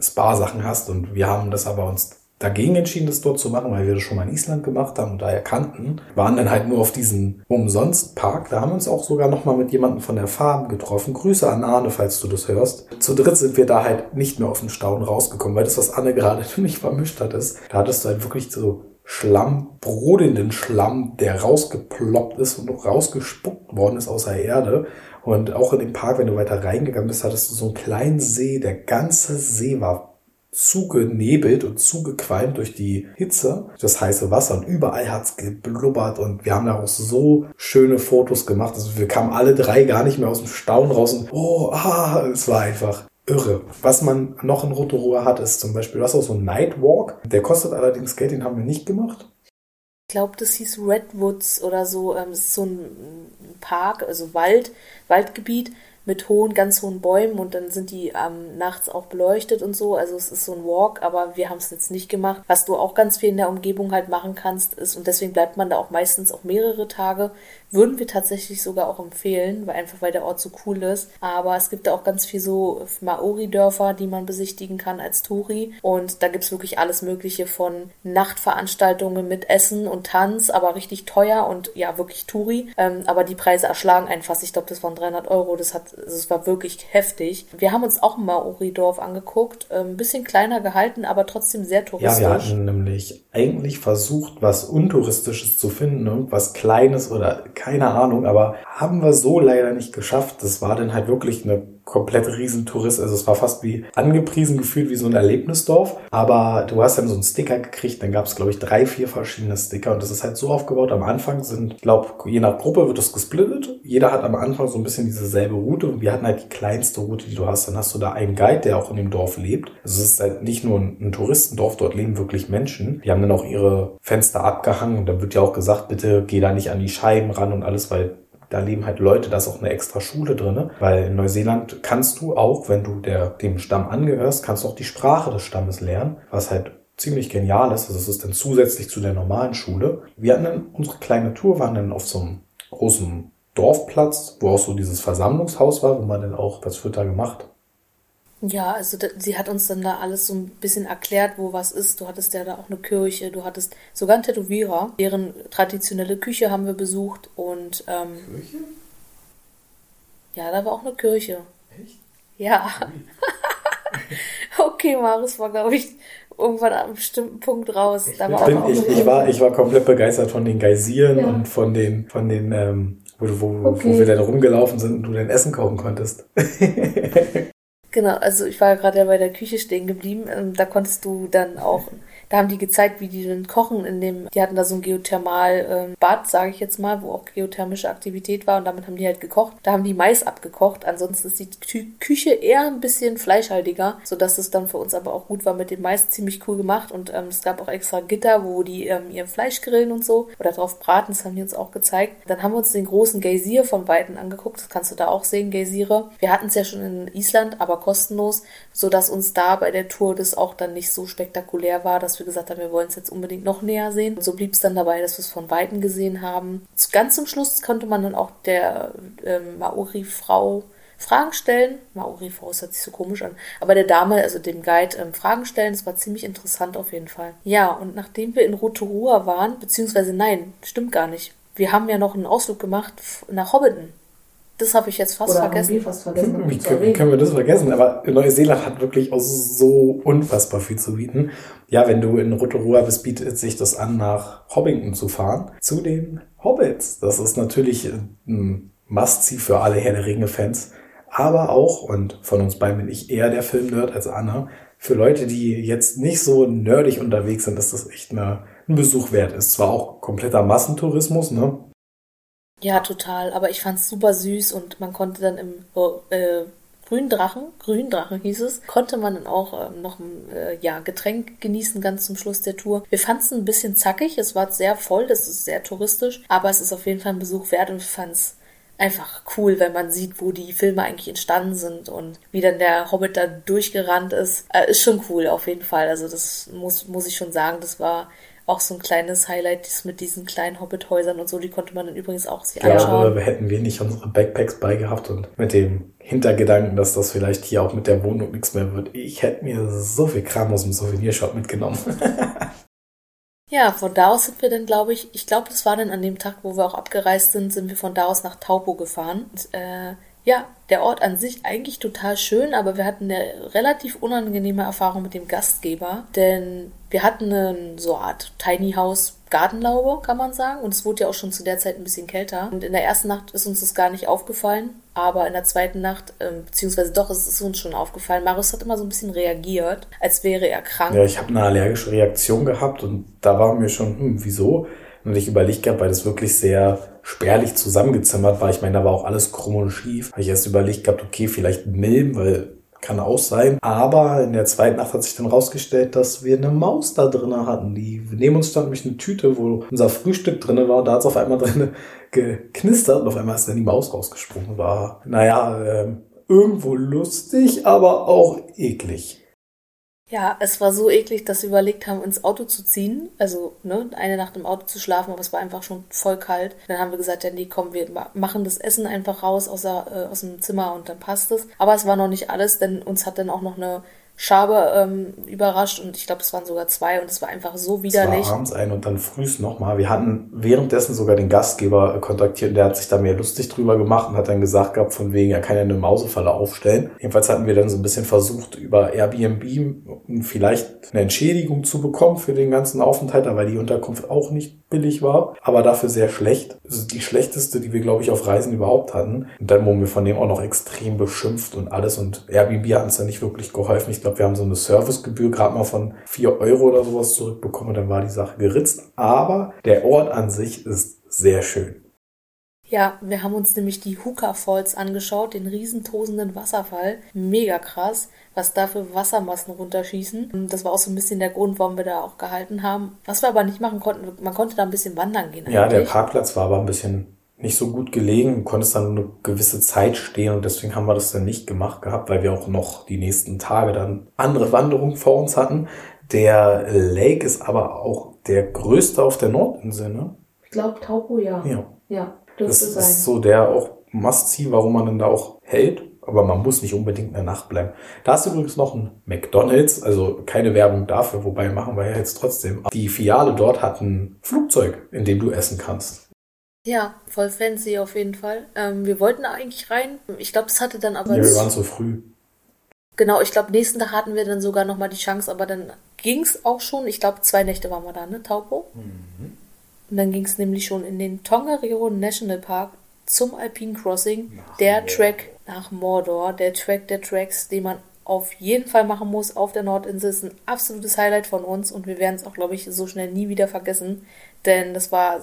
Spa-Sachen hast. Und wir haben das aber uns dagegen entschieden, das dort zu machen, weil wir das schon mal in Island gemacht haben und daher kannten, waren dann halt nur auf diesen Umsonst-Park. Da haben wir uns auch sogar nochmal mit jemandem von der Farm getroffen. Grüße an Arne, falls du das hörst. Zu dritt sind wir da halt nicht mehr auf den Staunen rausgekommen, weil das, was Anne gerade für mich vermischt hat, ist, da hattest du halt wirklich so Schlamm, brodelnden Schlamm, der rausgeploppt ist und noch rausgespuckt worden ist aus der Erde. Und auch in dem Park, wenn du weiter reingegangen bist, hattest du so einen kleinen See. Der ganze See war zugenebelt und zugequalmt durch die Hitze, das heiße Wasser und überall hat's geblubbert und wir haben daraus so schöne Fotos gemacht. Also wir kamen alle drei gar nicht mehr aus dem Staunen raus und oh, ah, es war einfach irre. Was man noch in Rotorua hat, ist zum Beispiel, du hast auch so einen Nightwalk. Der kostet allerdings Geld, den haben wir nicht gemacht. Ich glaube, das hieß Redwoods oder so. Ähm, das ist so ein Park, also Wald, Waldgebiet mit hohen, ganz hohen Bäumen und dann sind die ähm, nachts auch beleuchtet und so. Also es ist so ein Walk, aber wir haben es jetzt nicht gemacht. Was du auch ganz viel in der Umgebung halt machen kannst, ist, und deswegen bleibt man da auch meistens auch mehrere Tage, würden wir tatsächlich sogar auch empfehlen, weil einfach weil der Ort so cool ist. Aber es gibt da auch ganz viel so Maori-Dörfer, die man besichtigen kann als Touri. Und da gibt es wirklich alles Mögliche von Nachtveranstaltungen mit Essen und Tanz, aber richtig teuer und ja, wirklich Touri. Ähm, aber die Preise erschlagen einfach. Ich glaube, das waren 300 Euro. Das hat, das war wirklich heftig. Wir haben uns auch ein Maori-Dorf angeguckt. Ein ähm, bisschen kleiner gehalten, aber trotzdem sehr touristisch. Ja, wir hatten nämlich eigentlich versucht, was Untouristisches zu finden, irgendwas Kleines oder keine Ahnung, aber haben wir so leider nicht geschafft. Das war dann halt wirklich eine komplett Riesentourist. Also es war fast wie angepriesen gefühlt wie so ein Erlebnisdorf. Aber du hast dann so einen Sticker gekriegt, dann gab es, glaube ich, drei, vier verschiedene Sticker. Und das ist halt so aufgebaut. Am Anfang sind, ich glaube, je nach Gruppe wird das gesplittet. Jeder hat am Anfang so ein bisschen dieselbe Route. Und wir hatten halt die kleinste Route, die du hast. Dann hast du da einen Guide, der auch in dem Dorf lebt. Also es ist halt nicht nur ein, ein Touristendorf, dort leben wirklich Menschen. Die haben dann auch ihre Fenster abgehangen. Und dann wird ja auch gesagt, bitte geh da nicht an die Scheiben ran und alles, weil da leben halt Leute, da ist auch eine extra Schule drinne, weil in Neuseeland kannst du auch, wenn du der, dem Stamm angehörst, kannst du auch die Sprache des Stammes lernen, was halt ziemlich genial ist. Also es ist dann zusätzlich zu der normalen Schule. Wir hatten dann unsere kleine Tour, waren dann auf so einem großen Dorfplatz, wo auch so dieses Versammlungshaus war, wo man dann auch, was wird da gemacht? Ja, also da, sie hat uns dann da alles so ein bisschen erklärt, wo was ist. Du hattest ja da auch eine Kirche, du hattest sogar einen Tätowierer. Deren traditionelle Küche haben wir besucht und ähm, Kirche? ja, da war auch eine Kirche. Echt? Ja. (laughs) okay, Marius war, glaube ich, irgendwann an einem bestimmten Punkt raus. Da war Bin, auch ich, ich, war, ich war komplett begeistert von den Geysiren und von den, von den ähm, wo, wo, wo Okay. wir dann rumgelaufen sind und du dein Essen kaufen konntest. (laughs) Genau, also ich war gerade bei der Küche stehen geblieben. Ähm, Da konntest du dann auch, da haben die gezeigt, wie die dann kochen in dem, die hatten da so ein Geothermal-Bad, sage ich jetzt mal, wo auch geothermische Aktivität war und damit haben die halt gekocht. Da haben die Mais abgekocht. Ansonsten ist die Kü Küche eher ein bisschen fleischhaltiger, sodass es dann für uns aber auch gut war mit dem Mais ziemlich cool gemacht und ähm, es gab auch extra Gitter, wo die ähm, ihr Fleisch grillen und so oder drauf braten, das haben die uns auch gezeigt. Dann haben wir uns den großen Geysir von Weitem angeguckt, das kannst du da auch sehen, Geysire. Wir hatten es ja schon in Island, aber kostenlos, sodass uns da bei der Tour das auch dann nicht so spektakulär war, dass wir gesagt haben, wir wollen es jetzt unbedingt noch näher sehen. Und so blieb es dann dabei, dass wir es von Weitem gesehen haben. Ganz zum Schluss konnte man dann auch der ähm, Maori-Frau Fragen stellen. Maori-Frau ist hört sich so komisch an. Aber der Dame, also dem Guide, ähm, Fragen stellen. Das war ziemlich interessant auf jeden Fall. Ja, und nachdem wir in Rotorua waren, beziehungsweise nein, stimmt gar nicht. Wir haben ja noch einen Ausflug gemacht nach Hobbiton. Das habe ich jetzt fast Oder haben vergessen. wir fast vergessen, Wie zu können, können wir das vergessen? Aber Neuseeland hat wirklich auch so unfassbar viel zu bieten. Ja, wenn du in Rotorua bist, bietet sich das an, nach Hobbington zu fahren. Zu den Hobbits. Das ist natürlich ein Must-See für alle Herr der Ringe-Fans. Aber auch, und von uns beiden bin ich eher der Film-Nerd als Anna, für Leute, die jetzt nicht so nerdig unterwegs sind, ist das echt eine, ein Besuch wert. Ist zwar auch kompletter Massentourismus, ne? Ja, total. Aber ich fand's super süß und man konnte dann im äh, grünen Drachen, grünen Drachen hieß es, konnte man dann auch ähm, noch ein äh, ja, Getränk genießen ganz zum Schluss der Tour. Wir fanden es ein bisschen zackig, es war sehr voll, das ist sehr touristisch, aber es ist auf jeden Fall ein Besuch wert und ich fand's einfach cool, wenn man sieht, wo die Filme eigentlich entstanden sind und wie dann der Hobbit da durchgerannt ist. Äh, ist schon cool, auf jeden Fall. Also das muss, muss ich schon sagen, das war auch so ein kleines Highlight das mit diesen kleinen Hobbit-Häusern und so, die konnte man dann übrigens auch sich Ich glaube, anschauen. hätten wir nicht unsere Backpacks beigehabt und mit dem Hintergedanken, dass das vielleicht hier auch mit der Wohnung nichts mehr wird, ich hätte mir so viel Kram aus dem Souvenirshop mitgenommen. (laughs) Ja, von da aus sind wir dann, glaube ich, ich glaube, das war dann an dem Tag, wo wir auch abgereist sind, sind wir von da aus nach Taupo gefahren. Und, äh, ja, der Ort an sich eigentlich total schön, aber wir hatten eine relativ unangenehme Erfahrung mit dem Gastgeber, denn wir hatten eine so eine Art Tiny House Gartenlaube, kann man sagen, und es wurde ja auch schon zu der Zeit ein bisschen kälter. Und in der ersten Nacht ist uns das gar nicht aufgefallen, aber in der zweiten Nacht, ähm, beziehungsweise doch, es ist uns schon aufgefallen. Marius hat immer so ein bisschen reagiert, als wäre er krank. Ja, ich habe eine allergische Reaktion gehabt und da war mir schon, hm, wieso? Und ich überlegt gehabt, weil das wirklich sehr spärlich zusammengezimmert war. Ich meine, da war auch alles krumm und schief. Habe ich erst überlegt gehabt, okay, vielleicht Milben, weil kann auch sein. Aber in der zweiten Nacht hat sich dann rausgestellt, dass wir eine Maus da drin hatten. Die neben uns stand nämlich eine Tüte, wo unser Frühstück drin war. Da hat es auf einmal drin geknistert und auf einmal ist dann die Maus rausgesprungen. War, naja, ähm, irgendwo lustig, aber auch eklig. Ja, es war so eklig, dass wir überlegt haben, ins Auto zu ziehen. Also, ne, eine Nacht im Auto zu schlafen, aber es war einfach schon voll kalt. Dann haben wir gesagt, ja, nee, komm, wir ma- machen das Essen einfach raus aus, der, äh, aus dem Zimmer und dann passt es. Aber es war noch nicht alles, denn uns hat dann auch noch eine Schabe ähm, überrascht und ich glaube, es waren sogar zwei und es war einfach so Es widerlich. war abends ein und dann frühs nochmal. Wir hatten währenddessen sogar den Gastgeber äh, kontaktiert und der hat sich da mehr lustig drüber gemacht und hat dann gesagt gehabt, von wegen, er kann ja eine Mausefalle aufstellen. Jedenfalls hatten wir dann so ein bisschen versucht, über Airbnb vielleicht eine Entschädigung zu bekommen für den ganzen Aufenthalt, weil die Unterkunft auch nicht billig war, aber dafür sehr schlecht. Ist die schlechteste, die wir, glaube ich, auf Reisen überhaupt hatten. Und dann wurden wir von dem auch noch extrem beschimpft und alles und Airbnb hat uns dann nicht wirklich geholfen. Ich glaube, wir haben so eine Servicegebühr gerade mal von 4 Euro oder sowas zurückbekommen und dann war die Sache geritzt. Aber der Ort an sich ist sehr schön. Ja, wir haben uns nämlich die Hookah Falls angeschaut, den riesentosenden Wasserfall. Mega krass, was da für Wassermassen runterschießen. Das war auch so ein bisschen der Grund, warum wir da auch gehalten haben. Was wir aber nicht machen konnten, man konnte da ein bisschen wandern gehen. Ja, der. Parkplatz war aber ein bisschen nicht so gut gelegen. Du konntest dann eine gewisse Zeit stehen und deswegen haben wir das dann nicht gemacht gehabt, weil wir auch noch die nächsten Tage dann andere Wanderungen vor uns hatten. Der Lake ist aber auch der größte auf der Nordinsel, ne? Ich glaube, Taupo, ja. Ja. Ja, Das sein. ist so der auch Must-See, warum man dann da auch hält. aber man muss nicht unbedingt eine Nacht bleiben. Da ist übrigens noch ein McDonald's, also keine Werbung dafür, wobei machen wir ja jetzt trotzdem. Die Filiale dort hat ein Flugzeug, in dem du essen kannst. Ja, voll fancy auf jeden Fall. Ähm, wir wollten da eigentlich rein. Ich glaube, das hatte dann aber. Ja, wir waren zu früh. Genau, ich glaube, nächsten Tag hatten wir dann sogar nochmal die Chance, aber dann ging es auch schon. Ich glaube, zwei Nächte waren wir da, ne, Taupo? Mhm. Und dann ging es nämlich schon in den Tongariro National Park zum Alpine Crossing. Nach der Mordor. Track nach Mordor, der Track der Tracks, den man auf jeden Fall machen muss auf der Nordinsel, ist ein absolutes Highlight von uns und wir werden es auch, glaube ich, so schnell nie wieder vergessen, denn das war,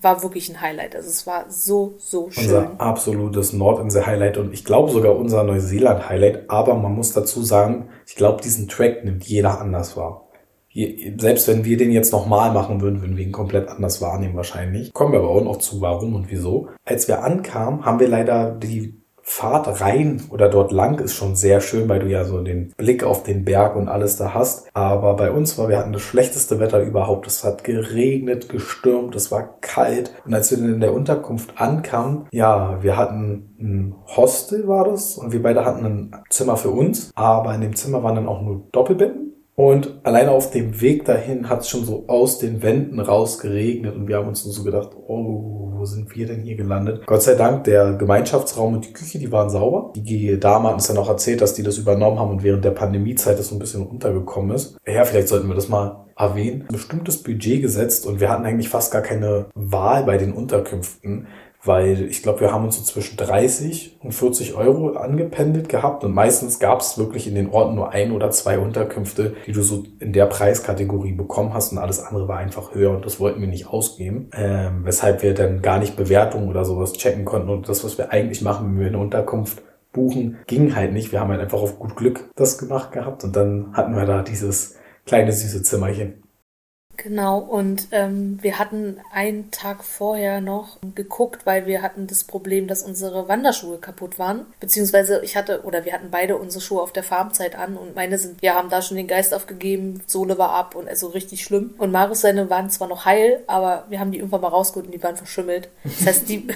war wirklich ein Highlight. Also es war so, so schön. Unser absolutes Nordinsel-Highlight und ich glaube sogar unser Neuseeland-Highlight, aber man muss dazu sagen, ich glaube, diesen Track nimmt jeder anders wahr selbst wenn wir den jetzt nochmal machen würden, würden wir ihn komplett anders wahrnehmen wahrscheinlich. Kommen wir aber auch noch zu, warum und wieso. Als wir ankamen, haben wir leider die Fahrt rein oder dort lang ist schon sehr schön, weil du ja so den Blick auf den Berg und alles da hast. Aber bei uns war, wir hatten das schlechteste Wetter überhaupt. Es hat geregnet, gestürmt, es war kalt. Und als wir dann in der Unterkunft ankamen, ja, wir hatten ein Hostel war das und wir beide hatten ein Zimmer für uns. Aber in dem Zimmer waren dann auch nur Doppelbetten und alleine auf dem Weg dahin hat es schon so aus den Wänden raus geregnet und wir haben uns nur so gedacht, oh, wo sind wir denn hier gelandet? Gott sei Dank, der Gemeinschaftsraum und die Küche, die waren sauber. Die Dame hat uns dann auch erzählt, dass die das übernommen haben und während der Pandemiezeit das so ein bisschen runtergekommen ist. Ja, vielleicht sollten wir das mal erwähnen. Ein bestimmtes Budget gesetzt und wir hatten eigentlich fast gar keine Wahl bei den Unterkünften weil ich glaube, wir haben uns so zwischen 30 und 40 Euro angependelt gehabt und meistens gab es wirklich in den Orten nur ein oder zwei Unterkünfte, die du so in der Preiskategorie bekommen hast und alles andere war einfach höher und das wollten wir nicht ausgeben, ähm, weshalb wir dann gar nicht Bewertungen oder sowas checken konnten und das, was wir eigentlich machen, wenn wir eine Unterkunft buchen, ging halt nicht. Wir haben halt einfach auf gut Glück das gemacht gehabt und dann hatten wir da dieses kleine süße Zimmerchen. Genau, und ähm, wir hatten einen Tag vorher noch geguckt, weil wir hatten das Problem, dass unsere Wanderschuhe kaputt waren. Beziehungsweise ich hatte, oder wir hatten beide unsere Schuhe auf der Farmzeit an und meine sind, wir haben da schon den Geist aufgegeben, Sohle war ab und also richtig schlimm. Und Marius seine waren zwar noch heil, aber wir haben die irgendwann mal rausgeholt und die waren verschimmelt. Das heißt, die,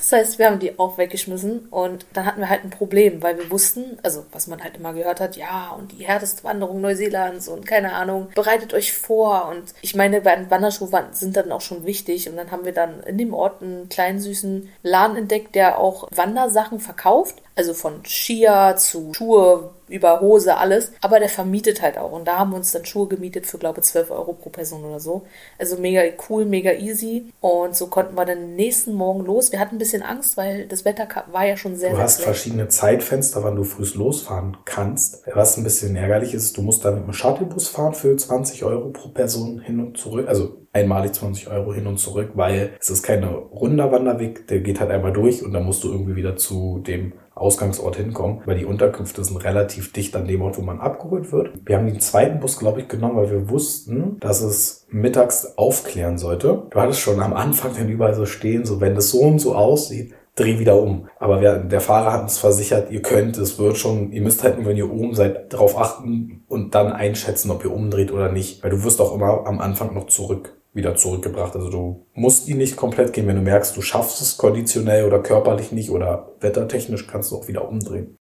Das heißt, wir haben die auch weggeschmissen und dann hatten wir halt ein Problem, weil wir wussten, also was man halt immer gehört hat, ja, und die härteste Wanderung Neuseelands und keine Ahnung, bereitet euch vor. Und ich meine, bei einem Wanderschuh sind dann auch schon wichtig. Und dann haben wir dann in dem Ort einen kleinen süßen Laden entdeckt, der auch Wandersachen verkauft. Also von Skier zu Schuhe, über Hose, alles. Aber der vermietet halt auch. Und da haben wir uns dann Schuhe gemietet für, glaube ich, 12 Euro pro Person oder so. Also mega cool, mega easy. Und so konnten wir dann nächsten Morgen los. Wir hatten ein bisschen Angst, weil das Wetter war ja schon sehr, Du sehr hast schlecht. verschiedene Zeitfenster, wann du frühst losfahren kannst. Was ein bisschen ärgerlich ist, du musst dann mit einem Shuttlebus fahren für 20 Euro pro Person hin und zurück. Also einmalig 20 Euro hin und zurück, weil es ist kein runder Wanderweg, der geht halt einmal durch und dann musst du irgendwie wieder zu dem Ausgangsort hinkommen, weil die Unterkünfte sind relativ dicht an dem Ort, wo man abgeholt wird. Wir haben den zweiten Bus, glaube ich, genommen, weil wir wussten, dass es mittags aufklären sollte. Du hattest schon am Anfang dann überall so stehen, so wenn das so und so aussieht, dreh wieder um. Aber wir, der Fahrer hat uns versichert, ihr könnt, es wird schon, ihr müsst halt, wenn ihr oben seid, darauf achten und dann einschätzen, ob ihr umdreht oder nicht. Weil du wirst auch immer am Anfang noch zurück wieder zurückgebracht. Also du musst ihn nicht komplett gehen, wenn du merkst, du schaffst es konditionell oder körperlich nicht oder wettertechnisch kannst du auch wieder umdrehen.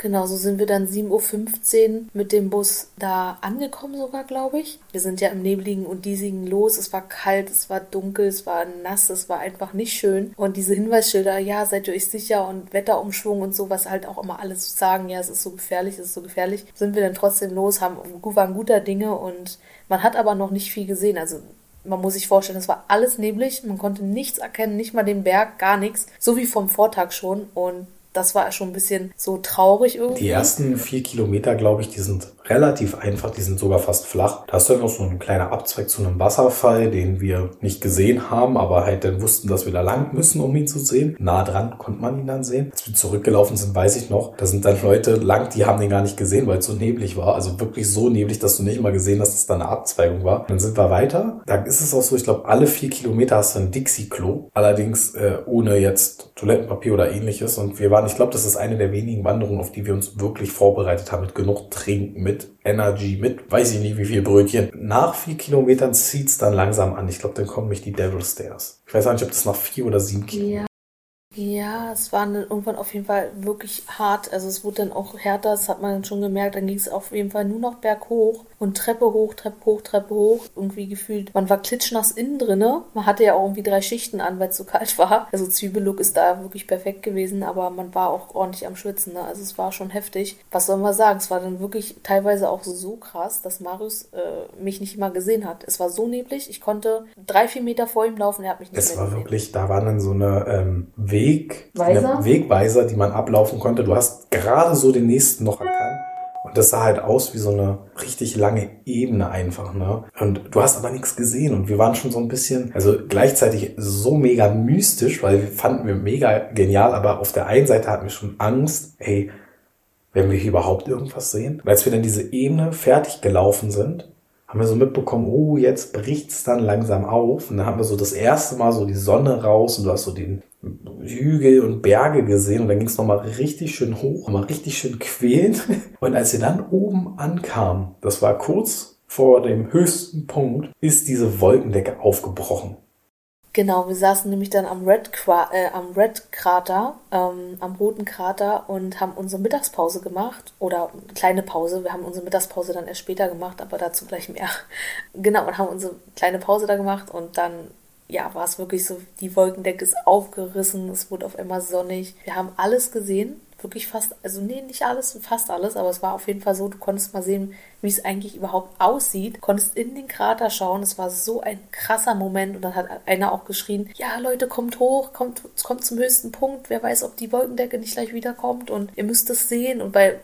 Genau, so sind wir dann 7.15 Uhr mit dem Bus da angekommen sogar, glaube ich. Wir sind ja im Nebligen und Diesigen los. Es war kalt, es war dunkel, es war nass, es war einfach nicht schön. Und diese Hinweisschilder, ja, seid ihr euch sicher und Wetterumschwung und so, was halt auch immer alles sagen, ja, es ist so gefährlich, es ist so gefährlich, sind wir dann trotzdem los, haben, waren guter Dinge und man hat aber noch nicht viel gesehen. Also man muss sich vorstellen, es war alles neblig, man konnte nichts erkennen, nicht mal den Berg, gar nichts, so wie vom Vortag schon. Und das war schon ein bisschen so traurig irgendwie. Die ersten vier Kilometer, glaube ich, die sind relativ einfach, die sind sogar fast flach. Da ist dann noch so ein kleiner Abzweig zu einem Wasserfall, den wir nicht gesehen haben, aber halt dann wussten, dass wir da lang müssen, um ihn zu sehen. Nah dran konnte man ihn dann sehen. Als wir zurückgelaufen sind, weiß ich noch, da sind dann Leute lang, die haben den gar nicht gesehen, weil es so neblig war. Also wirklich so neblig, dass du nicht mal gesehen hast, dass es da eine Abzweigung war. dann sind wir weiter. Da ist es auch so, ich glaube, alle vier Kilometer hast du ein Dixie-Klo. Allerdings äh, ohne jetzt Toilettenpapier oder ähnliches. Und wir waren, ich glaube, das ist eine der wenigen Wanderungen, auf die wir uns wirklich vorbereitet haben, mit genug Trinken, mit mit Energy, mit weiß ich nicht wie viel Brötchen. Nach vier Kilometern zieht's dann langsam an. Ich glaube, dann kommen mich die Devil Stairs. Ich weiß auch nicht, ob das nach vier oder sieben Kilometern. Ja. Ja, es war dann irgendwann auf jeden Fall wirklich hart. Also es wurde dann auch härter, das hat man dann schon gemerkt. Dann ging es auf jeden Fall nur noch berghoch und Treppe hoch, Treppe hoch, Treppe hoch. Irgendwie gefühlt, man war klitschnass innen drinne. Man hatte ja auch irgendwie drei Schichten an, weil es so kalt war. Also Zwiebellook ist da wirklich perfekt gewesen, aber man war auch ordentlich am Schwitzen. Ne? Also es war schon heftig. Was soll man sagen? Es war dann wirklich teilweise auch so krass, dass Marius äh, mich nicht mal gesehen hat. Es war so neblig, ich konnte drei, vier Meter vor ihm laufen, er hat mich nicht Es mehr war gesehen. wirklich, da waren dann so eine ähm, Weg, Weiser? eine Wegweiser, die man ablaufen konnte. Du hast gerade so den nächsten noch erkannt. Und das sah halt aus wie so eine richtig lange Ebene einfach, ne? Und du hast aber nichts gesehen und wir waren schon so ein bisschen, also gleichzeitig so mega mystisch, weil wir fanden wir mega genial, aber auf der einen Seite hatten wir schon Angst, ey, werden wir hier überhaupt irgendwas sehen? Und als wir dann diese Ebene fertig gelaufen sind, haben wir so mitbekommen, oh, jetzt bricht's dann langsam auf. Und dann haben wir so das erste Mal so die Sonne raus und du hast so den Hügel und Berge gesehen und dann ging's noch nochmal richtig schön hoch, mal richtig schön quälen. (laughs) Und als wir dann oben ankamen, das war kurz vor dem höchsten Punkt, ist diese Wolkendecke aufgebrochen. Genau, wir saßen nämlich dann am Red, äh, am Red Krater, ähm, am roten Krater und haben unsere Mittagspause gemacht. Oder eine kleine Pause. Wir haben unsere Mittagspause dann erst später gemacht, aber dazu gleich mehr. (laughs) Genau, und haben unsere kleine Pause da gemacht und dann, ja, war es wirklich so, die Wolkendecke ist aufgerissen, es wurde auf einmal sonnig. Wir haben alles gesehen, wirklich fast, also nee, nicht alles, fast alles, aber es war auf jeden Fall so, du konntest mal sehen, wie es eigentlich überhaupt aussieht, konntest in den Krater schauen, es war so ein krasser Moment. Und dann hat einer auch geschrien, ja Leute, kommt hoch, kommt, kommt zum höchsten Punkt, wer weiß, ob die Wolkendecke nicht gleich wiederkommt. Und ihr müsst es sehen. Und bei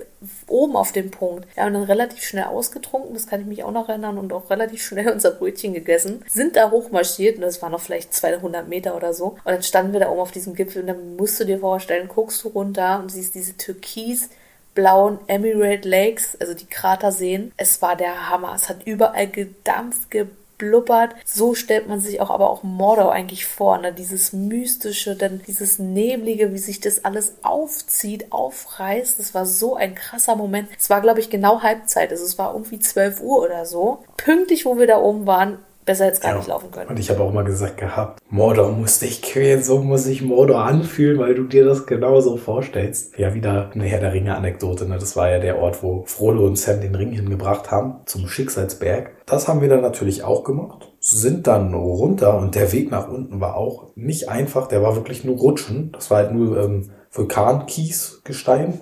oben auf dem Punkt, wir haben dann relativ schnell ausgetrunken, das kann ich mich auch noch erinnern. Und auch relativ schnell (laughs) unser Brötchen gegessen, sind da hochmarschiert. Und das war noch vielleicht 200 Meter oder so. Und dann standen wir da oben auf diesem Gipfel. Und dann musst du dir vorstellen, guckst du runter und siehst diese türkis blauen Emerald Lakes, also die Kraterseen. Es war der Hammer. Es hat überall gedampft, geblubbert. So stellt man sich auch aber auch Mordor eigentlich vor. Ne? Dieses mystische, dann dieses neblige, wie sich das alles aufzieht, aufreißt. Das war so ein krasser Moment. Es war, glaube ich, genau Halbzeit. Also es war irgendwie 12 Uhr oder so. Pünktlich, wo wir da oben waren, besser jetzt gar Ja. nicht laufen können. Und ich habe auch mal gesagt gehabt, Mordor muss dich quälen, so muss sich Mordor anfühlen, weil du dir das genauso vorstellst. Ja, wieder eine Herr der Ringe-Anekdote. Ne? Das war ja der Ort, wo Frodo und Sam den Ring hingebracht haben, zum Schicksalsberg. Das haben wir dann natürlich auch gemacht. Sind dann runter und der Weg nach unten war auch nicht einfach. Der war wirklich nur Rutschen. Das war halt nur ähm, Vulkankiesgestein.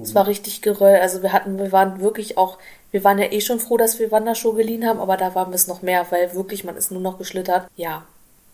Es war richtig Geröll. Also wir hatten, wir waren wirklich auch, wir waren ja eh schon froh, dass wir Wanderschuhe geliehen haben, aber da waren wir es noch mehr, weil wirklich, man ist nur noch geschlittert. Ja,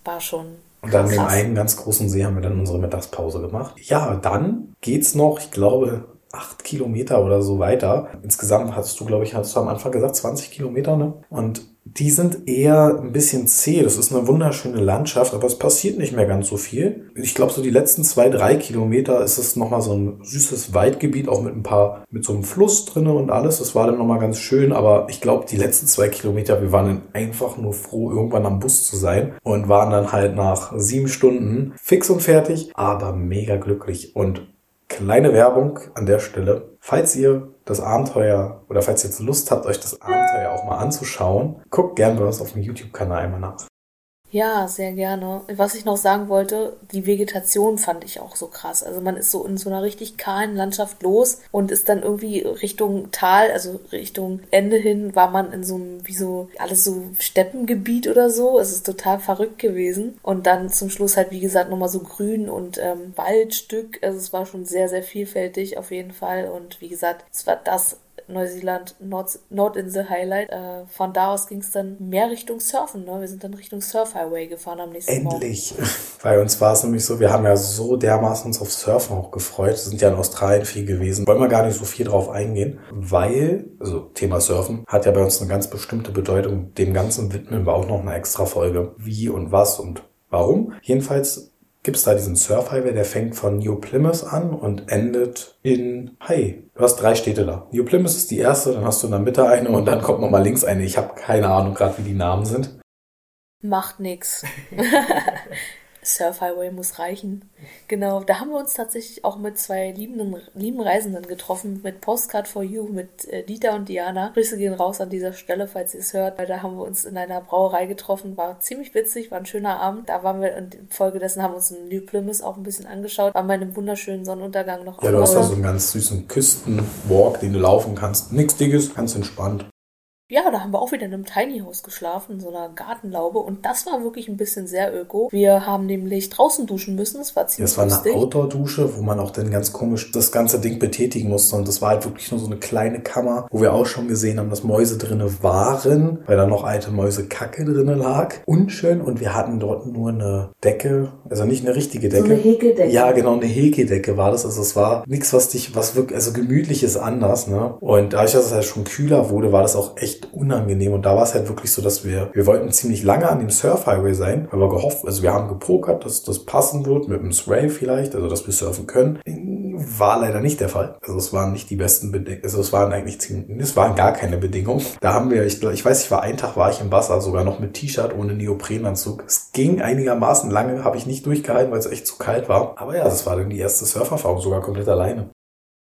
war schon. Und dann krass. einen ganz großen See haben wir dann unsere Mittagspause gemacht. Ja, dann geht's noch, ich glaube, acht Kilometer oder so weiter. Insgesamt hattest du, glaube ich, hast du am Anfang gesagt, 20 Kilometer, ne? Und die sind eher ein bisschen zäh. Das ist eine wunderschöne Landschaft, aber es passiert nicht mehr ganz so viel. Ich glaube, so die letzten zwei, drei Kilometer ist es nochmal so ein süßes Waldgebiet, auch mit ein paar, mit so einem Fluss drinne und alles. Das war dann nochmal ganz schön, aber ich glaube, die letzten zwei Kilometer, wir waren dann einfach nur froh, irgendwann am Bus zu sein und waren dann halt nach sieben Stunden fix und fertig, aber mega glücklich und Kleine Werbung an der Stelle. Falls ihr das Abenteuer oder falls ihr jetzt Lust habt, euch das Abenteuer auch mal anzuschauen, guckt gerne bei uns auf dem YouTube-Kanal einmal nach. Ja, sehr gerne. Was ich noch sagen wollte, die Vegetation fand ich auch so krass. Also man ist so in so einer richtig kahlen Landschaft los und ist dann irgendwie Richtung Tal, also Richtung Ende hin, war man in so einem, wie so, alles so Steppengebiet oder so. Es ist total verrückt gewesen. Und dann zum Schluss halt, wie gesagt, nochmal so Grün und ähm, Waldstück. Also es war schon sehr, sehr vielfältig auf jeden Fall. Und wie gesagt, es war das Neuseeland Nord Nordinsel Highlight. Äh, von da aus ging es dann mehr Richtung Surfen. Ne? Wir sind dann Richtung Surf Highway gefahren am nächsten Morgen. Endlich! (laughs) Bei uns war es nämlich so, wir haben ja so dermaßen uns auf Surfen auch gefreut. Wir sind ja in Australien viel gewesen. Wollen wir gar nicht so viel drauf eingehen, weil, also Thema Surfen hat ja bei uns eine ganz bestimmte Bedeutung. Dem Ganzen widmen wir auch noch eine extra Folge. Wie und was und warum. Jedenfalls gibt's da diesen Surf Highway, der fängt von New Plymouth an und endet in Hai. Du hast drei Städte da. New Plymouth ist die erste, dann hast du in der Mitte eine und dann kommt nochmal links eine. Ich habe keine Ahnung gerade, wie die Namen sind. Macht nix. (laughs) (laughs) Surf Highway muss reichen. Genau, da haben wir uns tatsächlich auch mit zwei liebenden, lieben Reisenden getroffen, mit Postcard for You, mit äh, Dieter und Diana. Grüße gehen raus an dieser Stelle, falls ihr es hört, weil da haben wir uns in einer Brauerei getroffen, war ziemlich witzig, war ein schöner Abend. Da waren wir, und infolgedessen haben wir uns in New Plymouth auch ein bisschen angeschaut, waren bei einem wunderschönen Sonnenuntergang noch. Ja, du hast da so einen ganz süßen Küstenwalk, den du laufen kannst. Nichts Dickes, ganz entspannt. Ja, da haben wir auch wieder in einem Tiny House geschlafen, in so einer Gartenlaube. Und das war wirklich ein bisschen sehr öko. Wir haben nämlich draußen duschen müssen. Das war ziemlich Das war eine lustig. Outdoor-Dusche, wo man auch dann ganz komisch das ganze Ding betätigen musste. Und das war halt wirklich nur so eine kleine Kammer, wo wir auch schon gesehen haben, dass Mäuse drinne waren, weil da noch alte Mäusekacke drinne lag. Unschön. Und wir hatten dort nur eine Decke, also nicht eine richtige Decke. eine Häkeldecke. Ja, genau, eine Häkeldecke war das. Also es war nichts, was dich, was wirklich, also gemütlich ist anders, ne? Und dadurch, dass es halt schon kühler wurde, war das auch echt unangenehm. Und da war es halt wirklich so, dass wir, wir wollten ziemlich lange an dem Surf Highway sein, weil wir gehofft, also wir haben gepokert, dass das passen wird mit einem Sway vielleicht, also dass wir surfen können. War leider nicht der Fall. Also es waren nicht die besten Bedingungen, also es waren eigentlich ziemlich, es waren gar keine Bedingungen. Da haben wir, ich, ich weiß, ich war einen Tag war ich im Wasser, sogar noch mit T-Shirt ohne Neoprenanzug. Es ging einigermaßen lange, habe ich nicht durchgehalten, weil es echt zu kalt war. Aber ja, das war dann die erste Surferfahrung, sogar komplett alleine.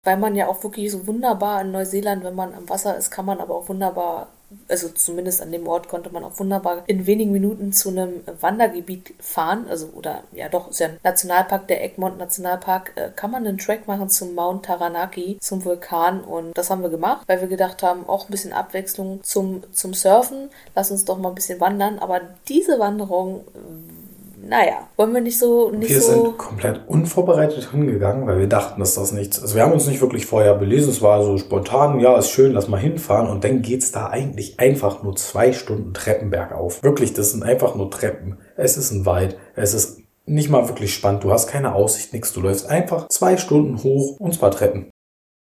Weil man ja auch wirklich so wunderbar in Neuseeland, wenn man am Wasser ist, kann man aber auch wunderbar, also zumindest an dem Ort konnte man auch wunderbar in wenigen Minuten zu einem Wandergebiet fahren, also oder ja doch, ist ja ein Nationalpark, der Egmont Nationalpark, äh, kann man einen Track machen zum Mount Taranaki, zum Vulkan. Und das haben wir gemacht, weil wir gedacht haben, auch ein bisschen Abwechslung zum, zum Surfen, lass uns doch mal ein bisschen wandern, aber diese Wanderung, naja, wollen wir nicht so, nicht Wir so... sind komplett unvorbereitet hingegangen, weil wir dachten, dass das nichts. Also wir haben uns nicht wirklich vorher belesen. Es war so spontan, ja, ist schön, lass mal hinfahren. Und dann geht's da eigentlich einfach nur zwei Stunden Treppen bergauf. Wirklich, das sind einfach nur Treppen. Es ist ein Wald. Es ist nicht mal wirklich spannend. Du hast keine Aussicht, nichts. Du läufst einfach zwei Stunden hoch und zwar Treppen.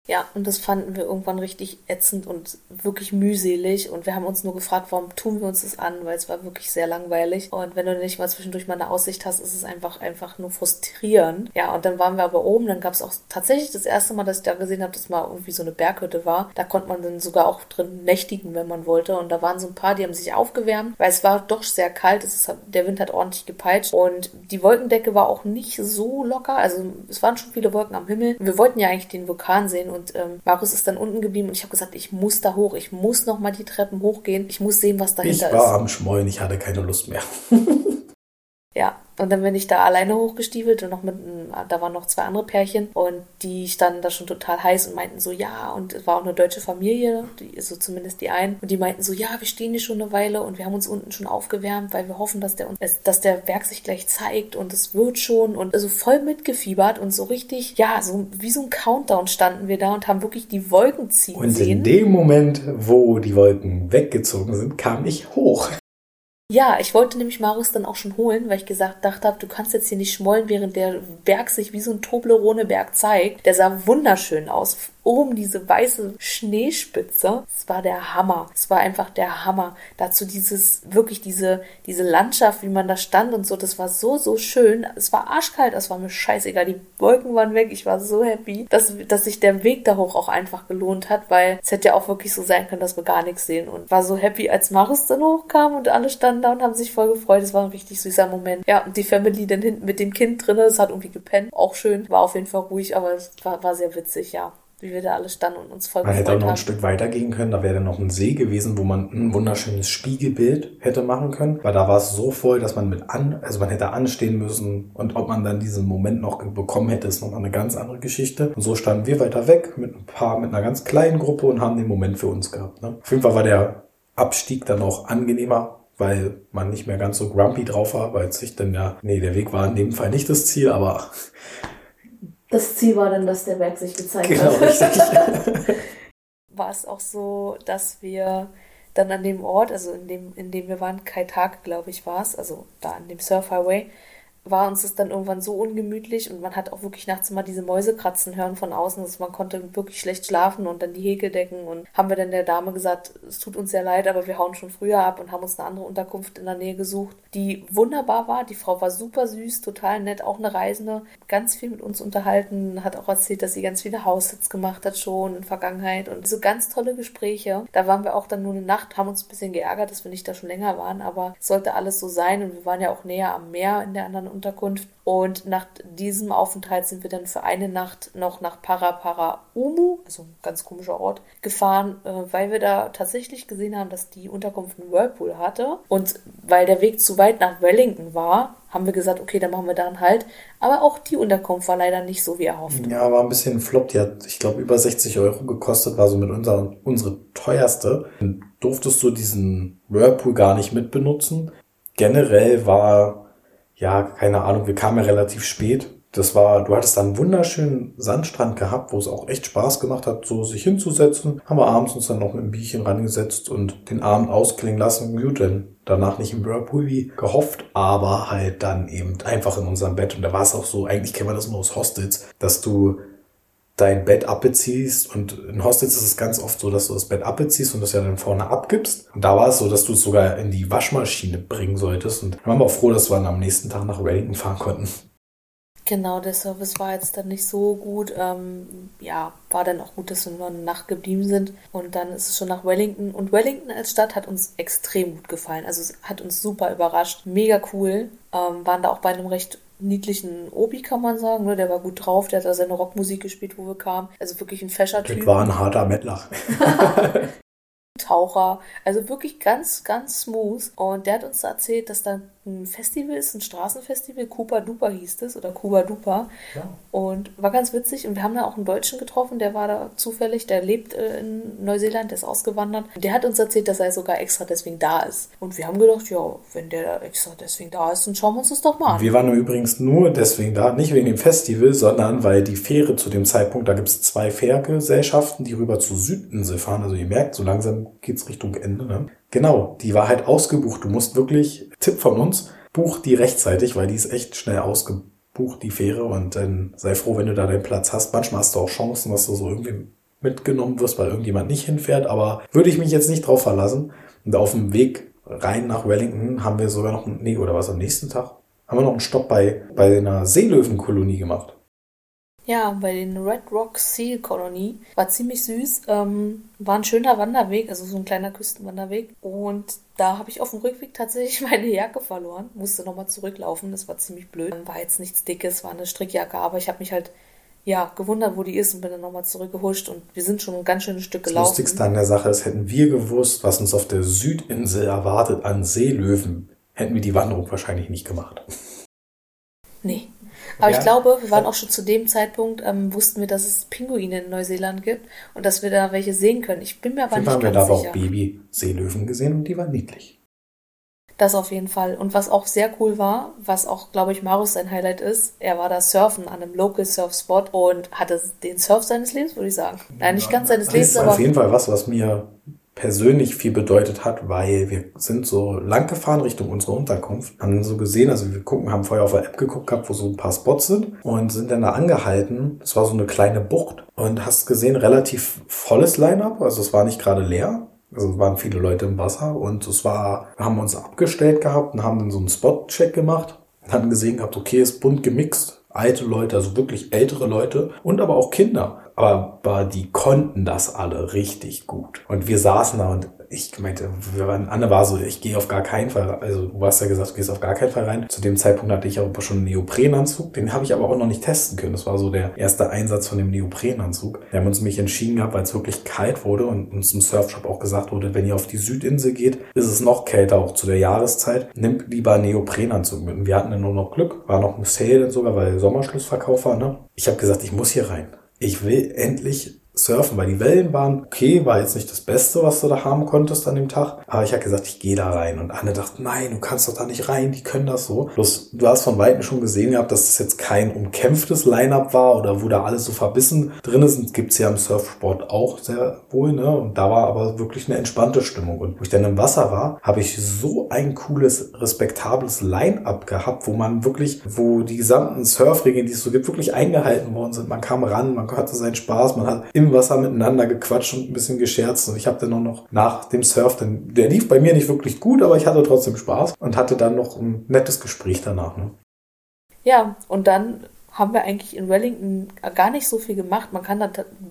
Ja, und das fanden wir irgendwann richtig ätzend und wirklich mühselig. Und wir haben uns nur gefragt, warum tun wir uns das an, weil es war wirklich sehr langweilig. Und wenn du nicht mal zwischendurch mal eine Aussicht hast, ist es einfach, einfach nur frustrierend. Ja, und dann waren wir aber oben. Dann gab es auch tatsächlich das erste Mal, dass ich da gesehen habe, dass mal irgendwie so eine Berghütte war. Da konnte man dann sogar auch drin nächtigen, wenn man wollte. Und da waren so ein paar, die haben sich aufgewärmt, weil es war doch sehr kalt. Ist, der Wind hat ordentlich gepeitscht. Und die Wolkendecke war auch nicht so locker. Also es waren schon viele Wolken am Himmel. Wir wollten ja eigentlich den Vulkan sehen und ähm, Markus ist dann unten geblieben und ich habe gesagt, ich muss da hoch, ich muss noch mal die Treppen hochgehen, ich muss sehen, was Ich dahinter war ist. am Schmollen, ich hatte keine Lust mehr. (laughs) Ja, und dann bin ich da alleine hochgestiefelt und noch mit, einem- da waren noch zwei andere Pärchen und die standen da schon total heiß und meinten so, ja, und es war auch eine deutsche Familie, die, so zumindest die einen, und die meinten so, ja, wir stehen hier schon eine Weile und wir haben uns unten schon aufgewärmt, weil wir hoffen, dass der, uns- dass der Berg sich gleich zeigt und es wird schon und also voll mitgefiebert und so richtig, ja, so wie so ein Countdown standen wir da und haben wirklich die Wolken ziehen Und sehen. in dem Moment, wo die Wolken weggezogen sind, kam ich hoch. Ja, ich wollte nämlich Marius dann auch schon holen, weil ich gesagt dachte habe, du kannst jetzt hier nicht schmollen, während der Berg sich wie so ein Toblerone-Berg zeigt. Der sah wunderschön aus. Oben diese weiße Schneespitze. Es war der Hammer. Es war einfach der Hammer. Dazu dieses, wirklich diese, diese Landschaft, wie man da stand und so. Das war so, so schön. Es war arschkalt. Es war mir scheißegal. Die Wolken waren weg. Ich war so happy, dass, dass sich der Weg da hoch auch einfach gelohnt hat, weil es hätte ja auch wirklich so sein können, dass wir gar nichts sehen. Und war so happy, als Marius dann hochkam und alle standen da und haben sich voll gefreut. Es war ein richtig süßer Moment. Ja, und die Family dann hinten mit dem Kind drin, es hat irgendwie gepennt. Auch schön. War auf jeden Fall ruhig, aber es war, war sehr witzig, ja. Wie wir da alle standen und uns voll Man hätte auch noch ein. Stück weiter gehen können. Da wäre dann noch ein See gewesen, wo man ein wunderschönes Spiegelbild hätte machen können. Weil da war es so voll, dass man mit an, also man hätte anstehen müssen. Und ob man dann diesen Moment noch bekommen hätte, ist nochmal eine ganz andere Geschichte. Und so standen wir weiter weg mit ein paar, mit einer ganz kleinen Gruppe und haben den Moment für uns gehabt. Ne? Auf jeden Fall war der Abstieg dann auch angenehmer, weil man nicht mehr ganz so grumpy drauf war, weil es sich dann ja, nee, der Weg war in dem Fall nicht das Ziel, aber Das Ziel war dann, dass der Berg sich gezeigt genau richtig. (laughs) war es auch so, dass wir dann an dem Ort, also in dem, in dem wir waren, Kaitake, glaube ich, war es, also da an dem Surf Highway, war uns das dann irgendwann so ungemütlich und man hat auch wirklich nachts immer diese Mäuse kratzen hören von außen, dass man konnte wirklich schlecht schlafen und dann die Häkeldecken und haben wir dann der Dame gesagt, es tut uns sehr leid, aber wir hauen schon früher ab und haben uns eine andere Unterkunft in der Nähe gesucht, die wunderbar war. Die Frau war super süß, total nett, auch eine Reisende, ganz viel mit uns unterhalten, hat auch erzählt, dass sie ganz viele Haussitz gemacht hat schon in Vergangenheit und so ganz tolle Gespräche. Da waren wir auch dann nur eine Nacht, haben uns ein bisschen geärgert, dass wir nicht da schon länger waren, aber es sollte alles so sein und wir waren ja auch näher am Meer in der anderen Ferienunterkunft. Und nach diesem Aufenthalt sind wir dann für eine Nacht noch nach Parapara Umu, also ein ganz komischer Ort, gefahren, äh, weil wir da tatsächlich gesehen haben, dass die Unterkunft einen Whirlpool hatte. Und weil der Weg zu weit nach Wellington war, haben wir gesagt, okay, dann machen wir da einen Halt. Aber auch die Unterkunft war leider nicht so wie erhofft. Ja, war ein bisschen flop. Die hat, ich glaube, über 60 Euro gekostet, war so mit unserer, unsere teuerste. Dann durftest du diesen Whirlpool gar nicht mitbenutzen. Generell war ja, keine Ahnung, wir kamen ja relativ spät. Das war, du hattest da einen wunderschönen Sandstrand gehabt, wo es auch echt Spaß gemacht hat, so sich hinzusetzen. Haben wir abends uns dann noch mit einem Bierchen rangesetzt und den Abend ausklingen lassen. Gut, denn danach nicht im Whirlpool wie gehofft, aber halt dann eben einfach in unserem Bett. Und da war es auch so, eigentlich kennen wir das nur aus Hostels, dass du dein Bett abbeziehst und in Hostels ist es ganz oft so, dass du das Bett abbeziehst und das ja dann vorne abgibst. Und da war es so, dass du es sogar in die Waschmaschine bringen solltest und wir waren auch froh, dass wir dann am nächsten Tag nach Wellington fahren konnten. Genau, der Service war jetzt dann nicht so gut. Ähm, ja, war dann auch gut, dass wir nur eine Nacht geblieben sind. Und dann ist es schon nach Wellington. Und Wellington als Stadt hat uns extrem gut gefallen. Also hat uns super überrascht. Mega cool. Ähm, waren da auch bei einem recht niedlichen Obi, kann man sagen. Ne? Der war gut drauf, der hat da seine Rockmusik gespielt, wo wir kamen. Also wirklich ein fescher Typ. Das war ein harter Mettler. (laughs) Taucher. Also wirklich ganz, ganz smooth. Und der hat uns erzählt, dass da ein Festival ist, ein Straßenfestival, Cooper Duper hieß es oder Cuba Duper. Ja. Und war ganz witzig. Und wir haben da auch einen Deutschen getroffen, der war da zufällig, der lebt äh, in Neuseeland, der ist ausgewandert. Der hat uns erzählt, dass er sogar extra deswegen da ist. Und wir haben gedacht, ja, wenn der extra deswegen da ist, dann schauen wir uns das doch mal an. Wir waren übrigens nur deswegen da, nicht wegen dem Festival, sondern weil die Fähre zu dem Zeitpunkt, da gibt es zwei Fährgesellschaften, die rüber zur Südinsel fahren. Also ihr merkt, so langsam geht es Richtung Ende. Ne? Genau, die war halt ausgebucht. Du musst wirklich, Tipp von uns, buch die rechtzeitig, weil die ist echt schnell ausgebucht, die Fähre. Und dann sei froh, wenn du da deinen Platz hast. Manchmal hast du auch Chancen, dass du so irgendwie mitgenommen wirst, weil irgendjemand nicht hinfährt. Aber würde ich mich jetzt nicht drauf verlassen. Und auf dem Weg rein nach Wellington haben wir sogar noch, nee, oder was am nächsten Tag? Haben wir noch einen Stopp bei, bei einer Seelöwenkolonie gemacht. Ja, bei den Red Rock Seal Colony. War ziemlich süß. Ähm, war ein schöner Wanderweg, also so ein kleiner Küstenwanderweg. Und da habe ich auf dem Rückweg tatsächlich (laughs) meine Jacke verloren. Musste nochmal zurücklaufen. Das war ziemlich blöd. War jetzt nichts Dickes, war eine Strickjacke, aber ich habe mich halt ja, gewundert, wo die ist und bin dann nochmal zurückgehuscht und wir sind schon ein ganz schönes Stück gelaufen. Das Lustigste an der Sache ist, hätten wir gewusst, was uns auf der Südinsel erwartet an Seelöwen, hätten wir die Wanderung wahrscheinlich nicht gemacht. Nee, aber ja. ich glaube, wir waren auch schon zu dem Zeitpunkt, ähm, wussten wir, dass es Pinguine in Neuseeland gibt und dass wir da welche sehen können. Ich bin mir aber nicht ganz sicher. Wir haben da auch Baby-Seelöwen gesehen und die waren niedlich. Das auf jeden Fall. Und was auch sehr cool war, was auch, glaube ich, Marius sein Highlight ist, er war da surfen an einem Local Surf Spot und hatte den Surf seines Lebens, würde ich sagen. Nein, nicht ganz seines Lebens, aber. Auf jeden Fall was, was mir persönlich viel bedeutet hat, weil wir sind so lang gefahren Richtung unserer Unterkunft, haben so gesehen, also wir gucken, haben vorher auf der App geguckt gehabt, wo so ein paar Spots sind und sind dann da angehalten. Es war so eine kleine Bucht und hast gesehen, relativ volles Line-up, also es war nicht gerade leer. Also es waren viele Leute im Wasser und es war, haben uns abgestellt gehabt und haben dann so einen Spot-Check gemacht und haben gesehen gehabt, okay, ist bunt gemixt, alte Leute, also wirklich ältere Leute und aber auch Kinder. Aber die konnten das alle richtig gut. Und wir saßen da und ich meinte, waren, Anne war so, ich gehe auf gar keinen Fall, also du hast ja gesagt, du gehst auf gar keinen Fall rein. Zu dem Zeitpunkt hatte ich aber schon einen Neoprenanzug, den habe ich aber auch noch nicht testen können. Das war so der erste Einsatz von dem Neoprenanzug. Wir haben uns nämlich entschieden gehabt, weil es wirklich kalt wurde und uns im Surfshop auch gesagt wurde, wenn ihr auf die Südinsel geht, ist es noch kälter, auch zu der Jahreszeit. Nimmt lieber einen Neoprenanzug mit. Und wir hatten dann nur noch Glück, war noch ein Sale sogar, weil Sommerschlussverkauf war, ne? Ich habe gesagt, ich muss hier rein. Ich will endlich surfen, weil die Wellen waren okay, war jetzt nicht das Beste, was du da haben konntest an dem Tag. Aber ich habe gesagt, ich gehe da rein. Und Anne dachte, nein, du kannst doch da nicht rein, die können das so. Bloß du hast von Weitem schon gesehen gehabt, dass das jetzt kein umkämpftes Line-Up war oder wo da alles so verbissen drin sind. Gibt's ja im Surfsport auch sehr wohl, ne? Und da war aber wirklich eine entspannte Stimmung. Und wo ich dann im Wasser war, habe ich so ein cooles, respektables Line-Up gehabt, wo man wirklich, wo die gesamten Surfregeln, die es so gibt, wirklich eingehalten worden sind. Man kam ran, man hatte seinen Spaß, man hat im im Wasser miteinander gequatscht und ein bisschen gescherzt. Und ich habe dann auch noch nach dem Surf, dann, der lief bei mir nicht wirklich gut, aber ich hatte trotzdem Spaß und hatte dann noch ein nettes Gespräch danach. Ne? Ja, und dann haben wir eigentlich in Wellington gar nicht so viel gemacht. Man kann da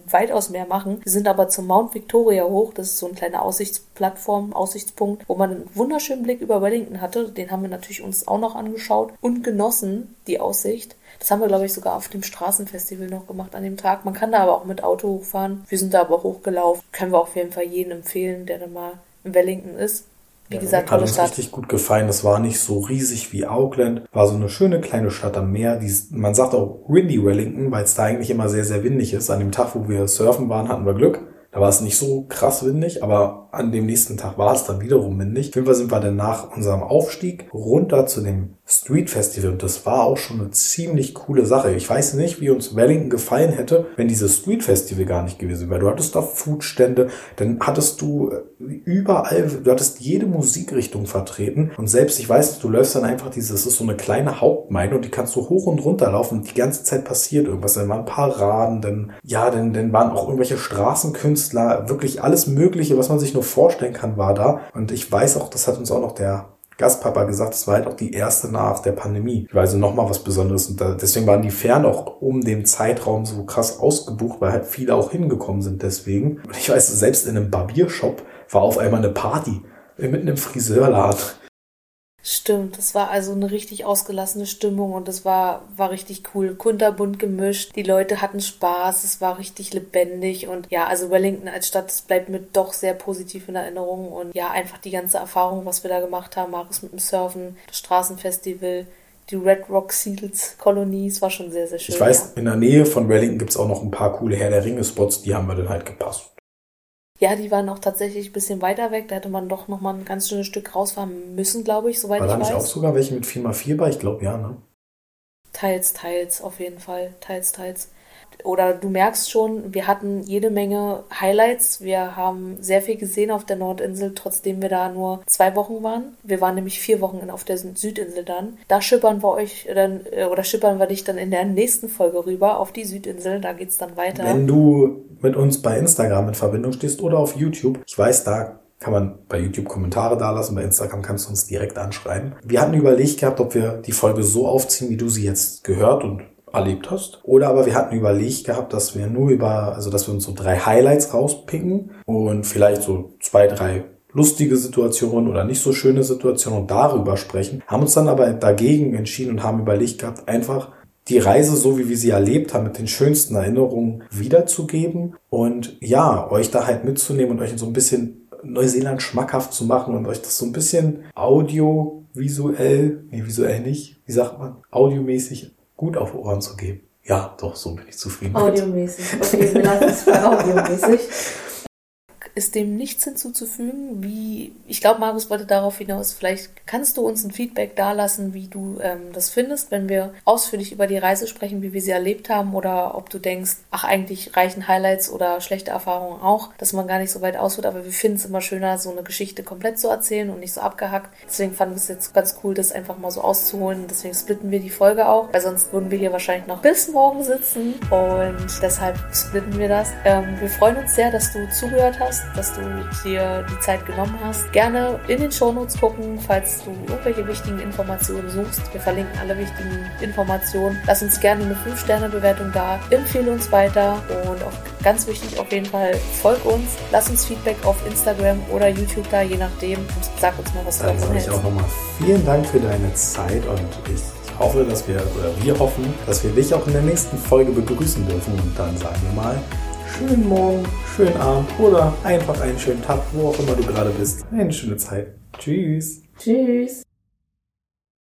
weitaus mehr machen. Wir sind aber zum Mount Victoria hoch. Das ist so eine kleine Aussichtsplattform, Aussichtspunkt, wo man einen wunderschönen Blick über Wellington hatte. Den haben wir natürlich uns auch noch angeschaut und genossen, die Aussicht. Das haben wir, glaube ich, sogar auf dem Straßenfestival noch gemacht an dem Tag. Man kann da aber auch mit Auto hochfahren. Wir sind da aber hochgelaufen. Können wir auf jeden Fall jedem empfehlen, der da mal in Wellington ist. Wie Ja, gesagt, hat uns Stadt. richtig gut gefallen. Das war nicht so riesig wie Auckland. War so eine schöne kleine Stadt am Meer. Die, man sagt auch Windy Wellington, weil es da eigentlich immer sehr, sehr windig ist. An dem Tag, wo wir surfen waren, hatten wir Glück. Da war es nicht so krass windig, aber an dem nächsten Tag war es dann wiederum windig. Auf jeden Fall sind wir dann nach unserem Aufstieg runter zu dem Street Festival und das war auch schon eine ziemlich coole Sache. Ich weiß nicht, wie uns Wellington gefallen hätte, wenn dieses Street Festival gar nicht gewesen wäre. Du hattest da Foodstände, dann hattest du äh, überall, du hattest jede Musikrichtung vertreten und selbst, ich weiß, du läufst dann einfach dieses, das ist so eine kleine Hauptmeile und die kannst du hoch und runter laufen und die ganze Zeit passiert irgendwas. Dann waren Paraden, dann, ja, dann, dann waren auch irgendwelche Straßenkünstler, wirklich alles Mögliche, was man sich nur vorstellen kann, war da. Und ich weiß auch, das hat uns auch noch der Gastpapa gesagt, es war halt auch die erste nach der Pandemie. Ich war also nochmal was Besonderes und da, deswegen waren die Fern auch um den Zeitraum so krass ausgebucht, weil halt viele auch hingekommen sind deswegen. Und ich weiß, selbst in einem Barbiershop war auf einmal eine Party mitten im Friseurladen. Stimmt, das war also eine richtig ausgelassene Stimmung und das war, war richtig cool. Kunterbunt gemischt, die Leute hatten Spaß, es war richtig lebendig und ja, also Wellington als Stadt, das bleibt mir doch sehr positiv in Erinnerung und ja, einfach die ganze Erfahrung, was wir da gemacht haben, Markus mit dem Surfen, das Straßenfestival, die Red Rock Seals Kolonie, es war schon sehr, sehr schön. Ich weiß, in der Nähe von Wellington gibt's auch noch ein paar coole Herr der Ringe-Spots, die haben wir dann halt gepasst. Ja. die waren auch tatsächlich ein bisschen weiter weg, da hätte man doch noch mal ein ganz schönes Stück rausfahren müssen, glaube ich, soweit War ich da weiß. auch sogar welche mit 4x4 bei? Ich glaube ja, ne? Teils, teils, auf jeden Fall. Teils, teils. Oder du merkst schon, wir hatten jede Menge Highlights. Wir haben sehr viel gesehen auf der Nordinsel, trotzdem wir da nur zwei Wochen waren. Wir waren nämlich vier Wochen auf der Südinsel dann. Da schippern wir euch dann, äh, oder schippern wir dich dann in der nächsten Folge rüber auf die Südinsel. Da geht's dann weiter. Wenn du mit uns bei Instagram in Verbindung stehst oder auf YouTube, ich weiß, da kann man bei YouTube Kommentare dalassen, bei Instagram kannst du uns direkt anschreiben. Wir hatten überlegt gehabt, ob wir die Folge so aufziehen, wie du sie jetzt gehört und erlebt hast. Oder aber wir hatten überlegt gehabt, dass wir nur über, also dass wir uns so drei Highlights rauspicken und vielleicht so zwei, drei lustige Situationen oder nicht so schöne Situationen und darüber sprechen. Haben uns dann aber dagegen entschieden und haben überlegt gehabt, einfach die Reise, so wie wir sie erlebt haben, mit den schönsten Erinnerungen wiederzugeben und ja, euch da halt mitzunehmen und euch so ein bisschen Neuseeland schmackhaft zu machen und euch das so ein bisschen audiovisuell, nee, visuell nicht, wie sagt man, audiomäßig gut auf Ohren zu geben. Ja, doch, so bin ich zufrieden. Audiomäßig. Okay, wir lassen es bei (laughs) audiomäßig. Ist dem nichts hinzuzufügen, wie, ich glaube, Markus wollte darauf hinaus, vielleicht kannst du uns ein Feedback dalassen, wie du ähm, das findest, wenn wir ausführlich über die Reise sprechen, wie wir sie erlebt haben, oder ob du denkst, ach, eigentlich reichen Highlights oder schlechte Erfahrungen auch, dass man gar nicht so weit ausholt, aber wir finden es immer schöner, so eine Geschichte komplett zu erzählen und nicht so abgehackt. Deswegen fanden wir es jetzt ganz cool, das einfach mal so auszuholen. Deswegen splitten wir die Folge auch, weil sonst würden wir hier wahrscheinlich noch bis morgen sitzen und deshalb splitten wir das. Ähm, wir freuen uns sehr, dass du zugehört hast, dass du dir die Zeit genommen hast. Gerne in den Shownotes gucken, falls du irgendwelche wichtigen Informationen suchst. Wir verlinken alle wichtigen Informationen. Lass uns gerne eine 5-Sterne-Bewertung da. Empfehle uns weiter und auch ganz wichtig auf jeden Fall, folg uns. Lass uns Feedback auf Instagram oder YouTube da, je nachdem. Und sag uns mal, was du davon hältst. auch nochmal vielen Dank für deine Zeit und ich hoffe, dass wir, oder wir hoffen, dass wir dich auch in der nächsten Folge begrüßen dürfen und dann sagen wir mal, schönen Morgen, schönen Abend oder einfach einen schönen Tag, wo auch immer du gerade bist. Eine schöne Zeit. Tschüss. Tschüss.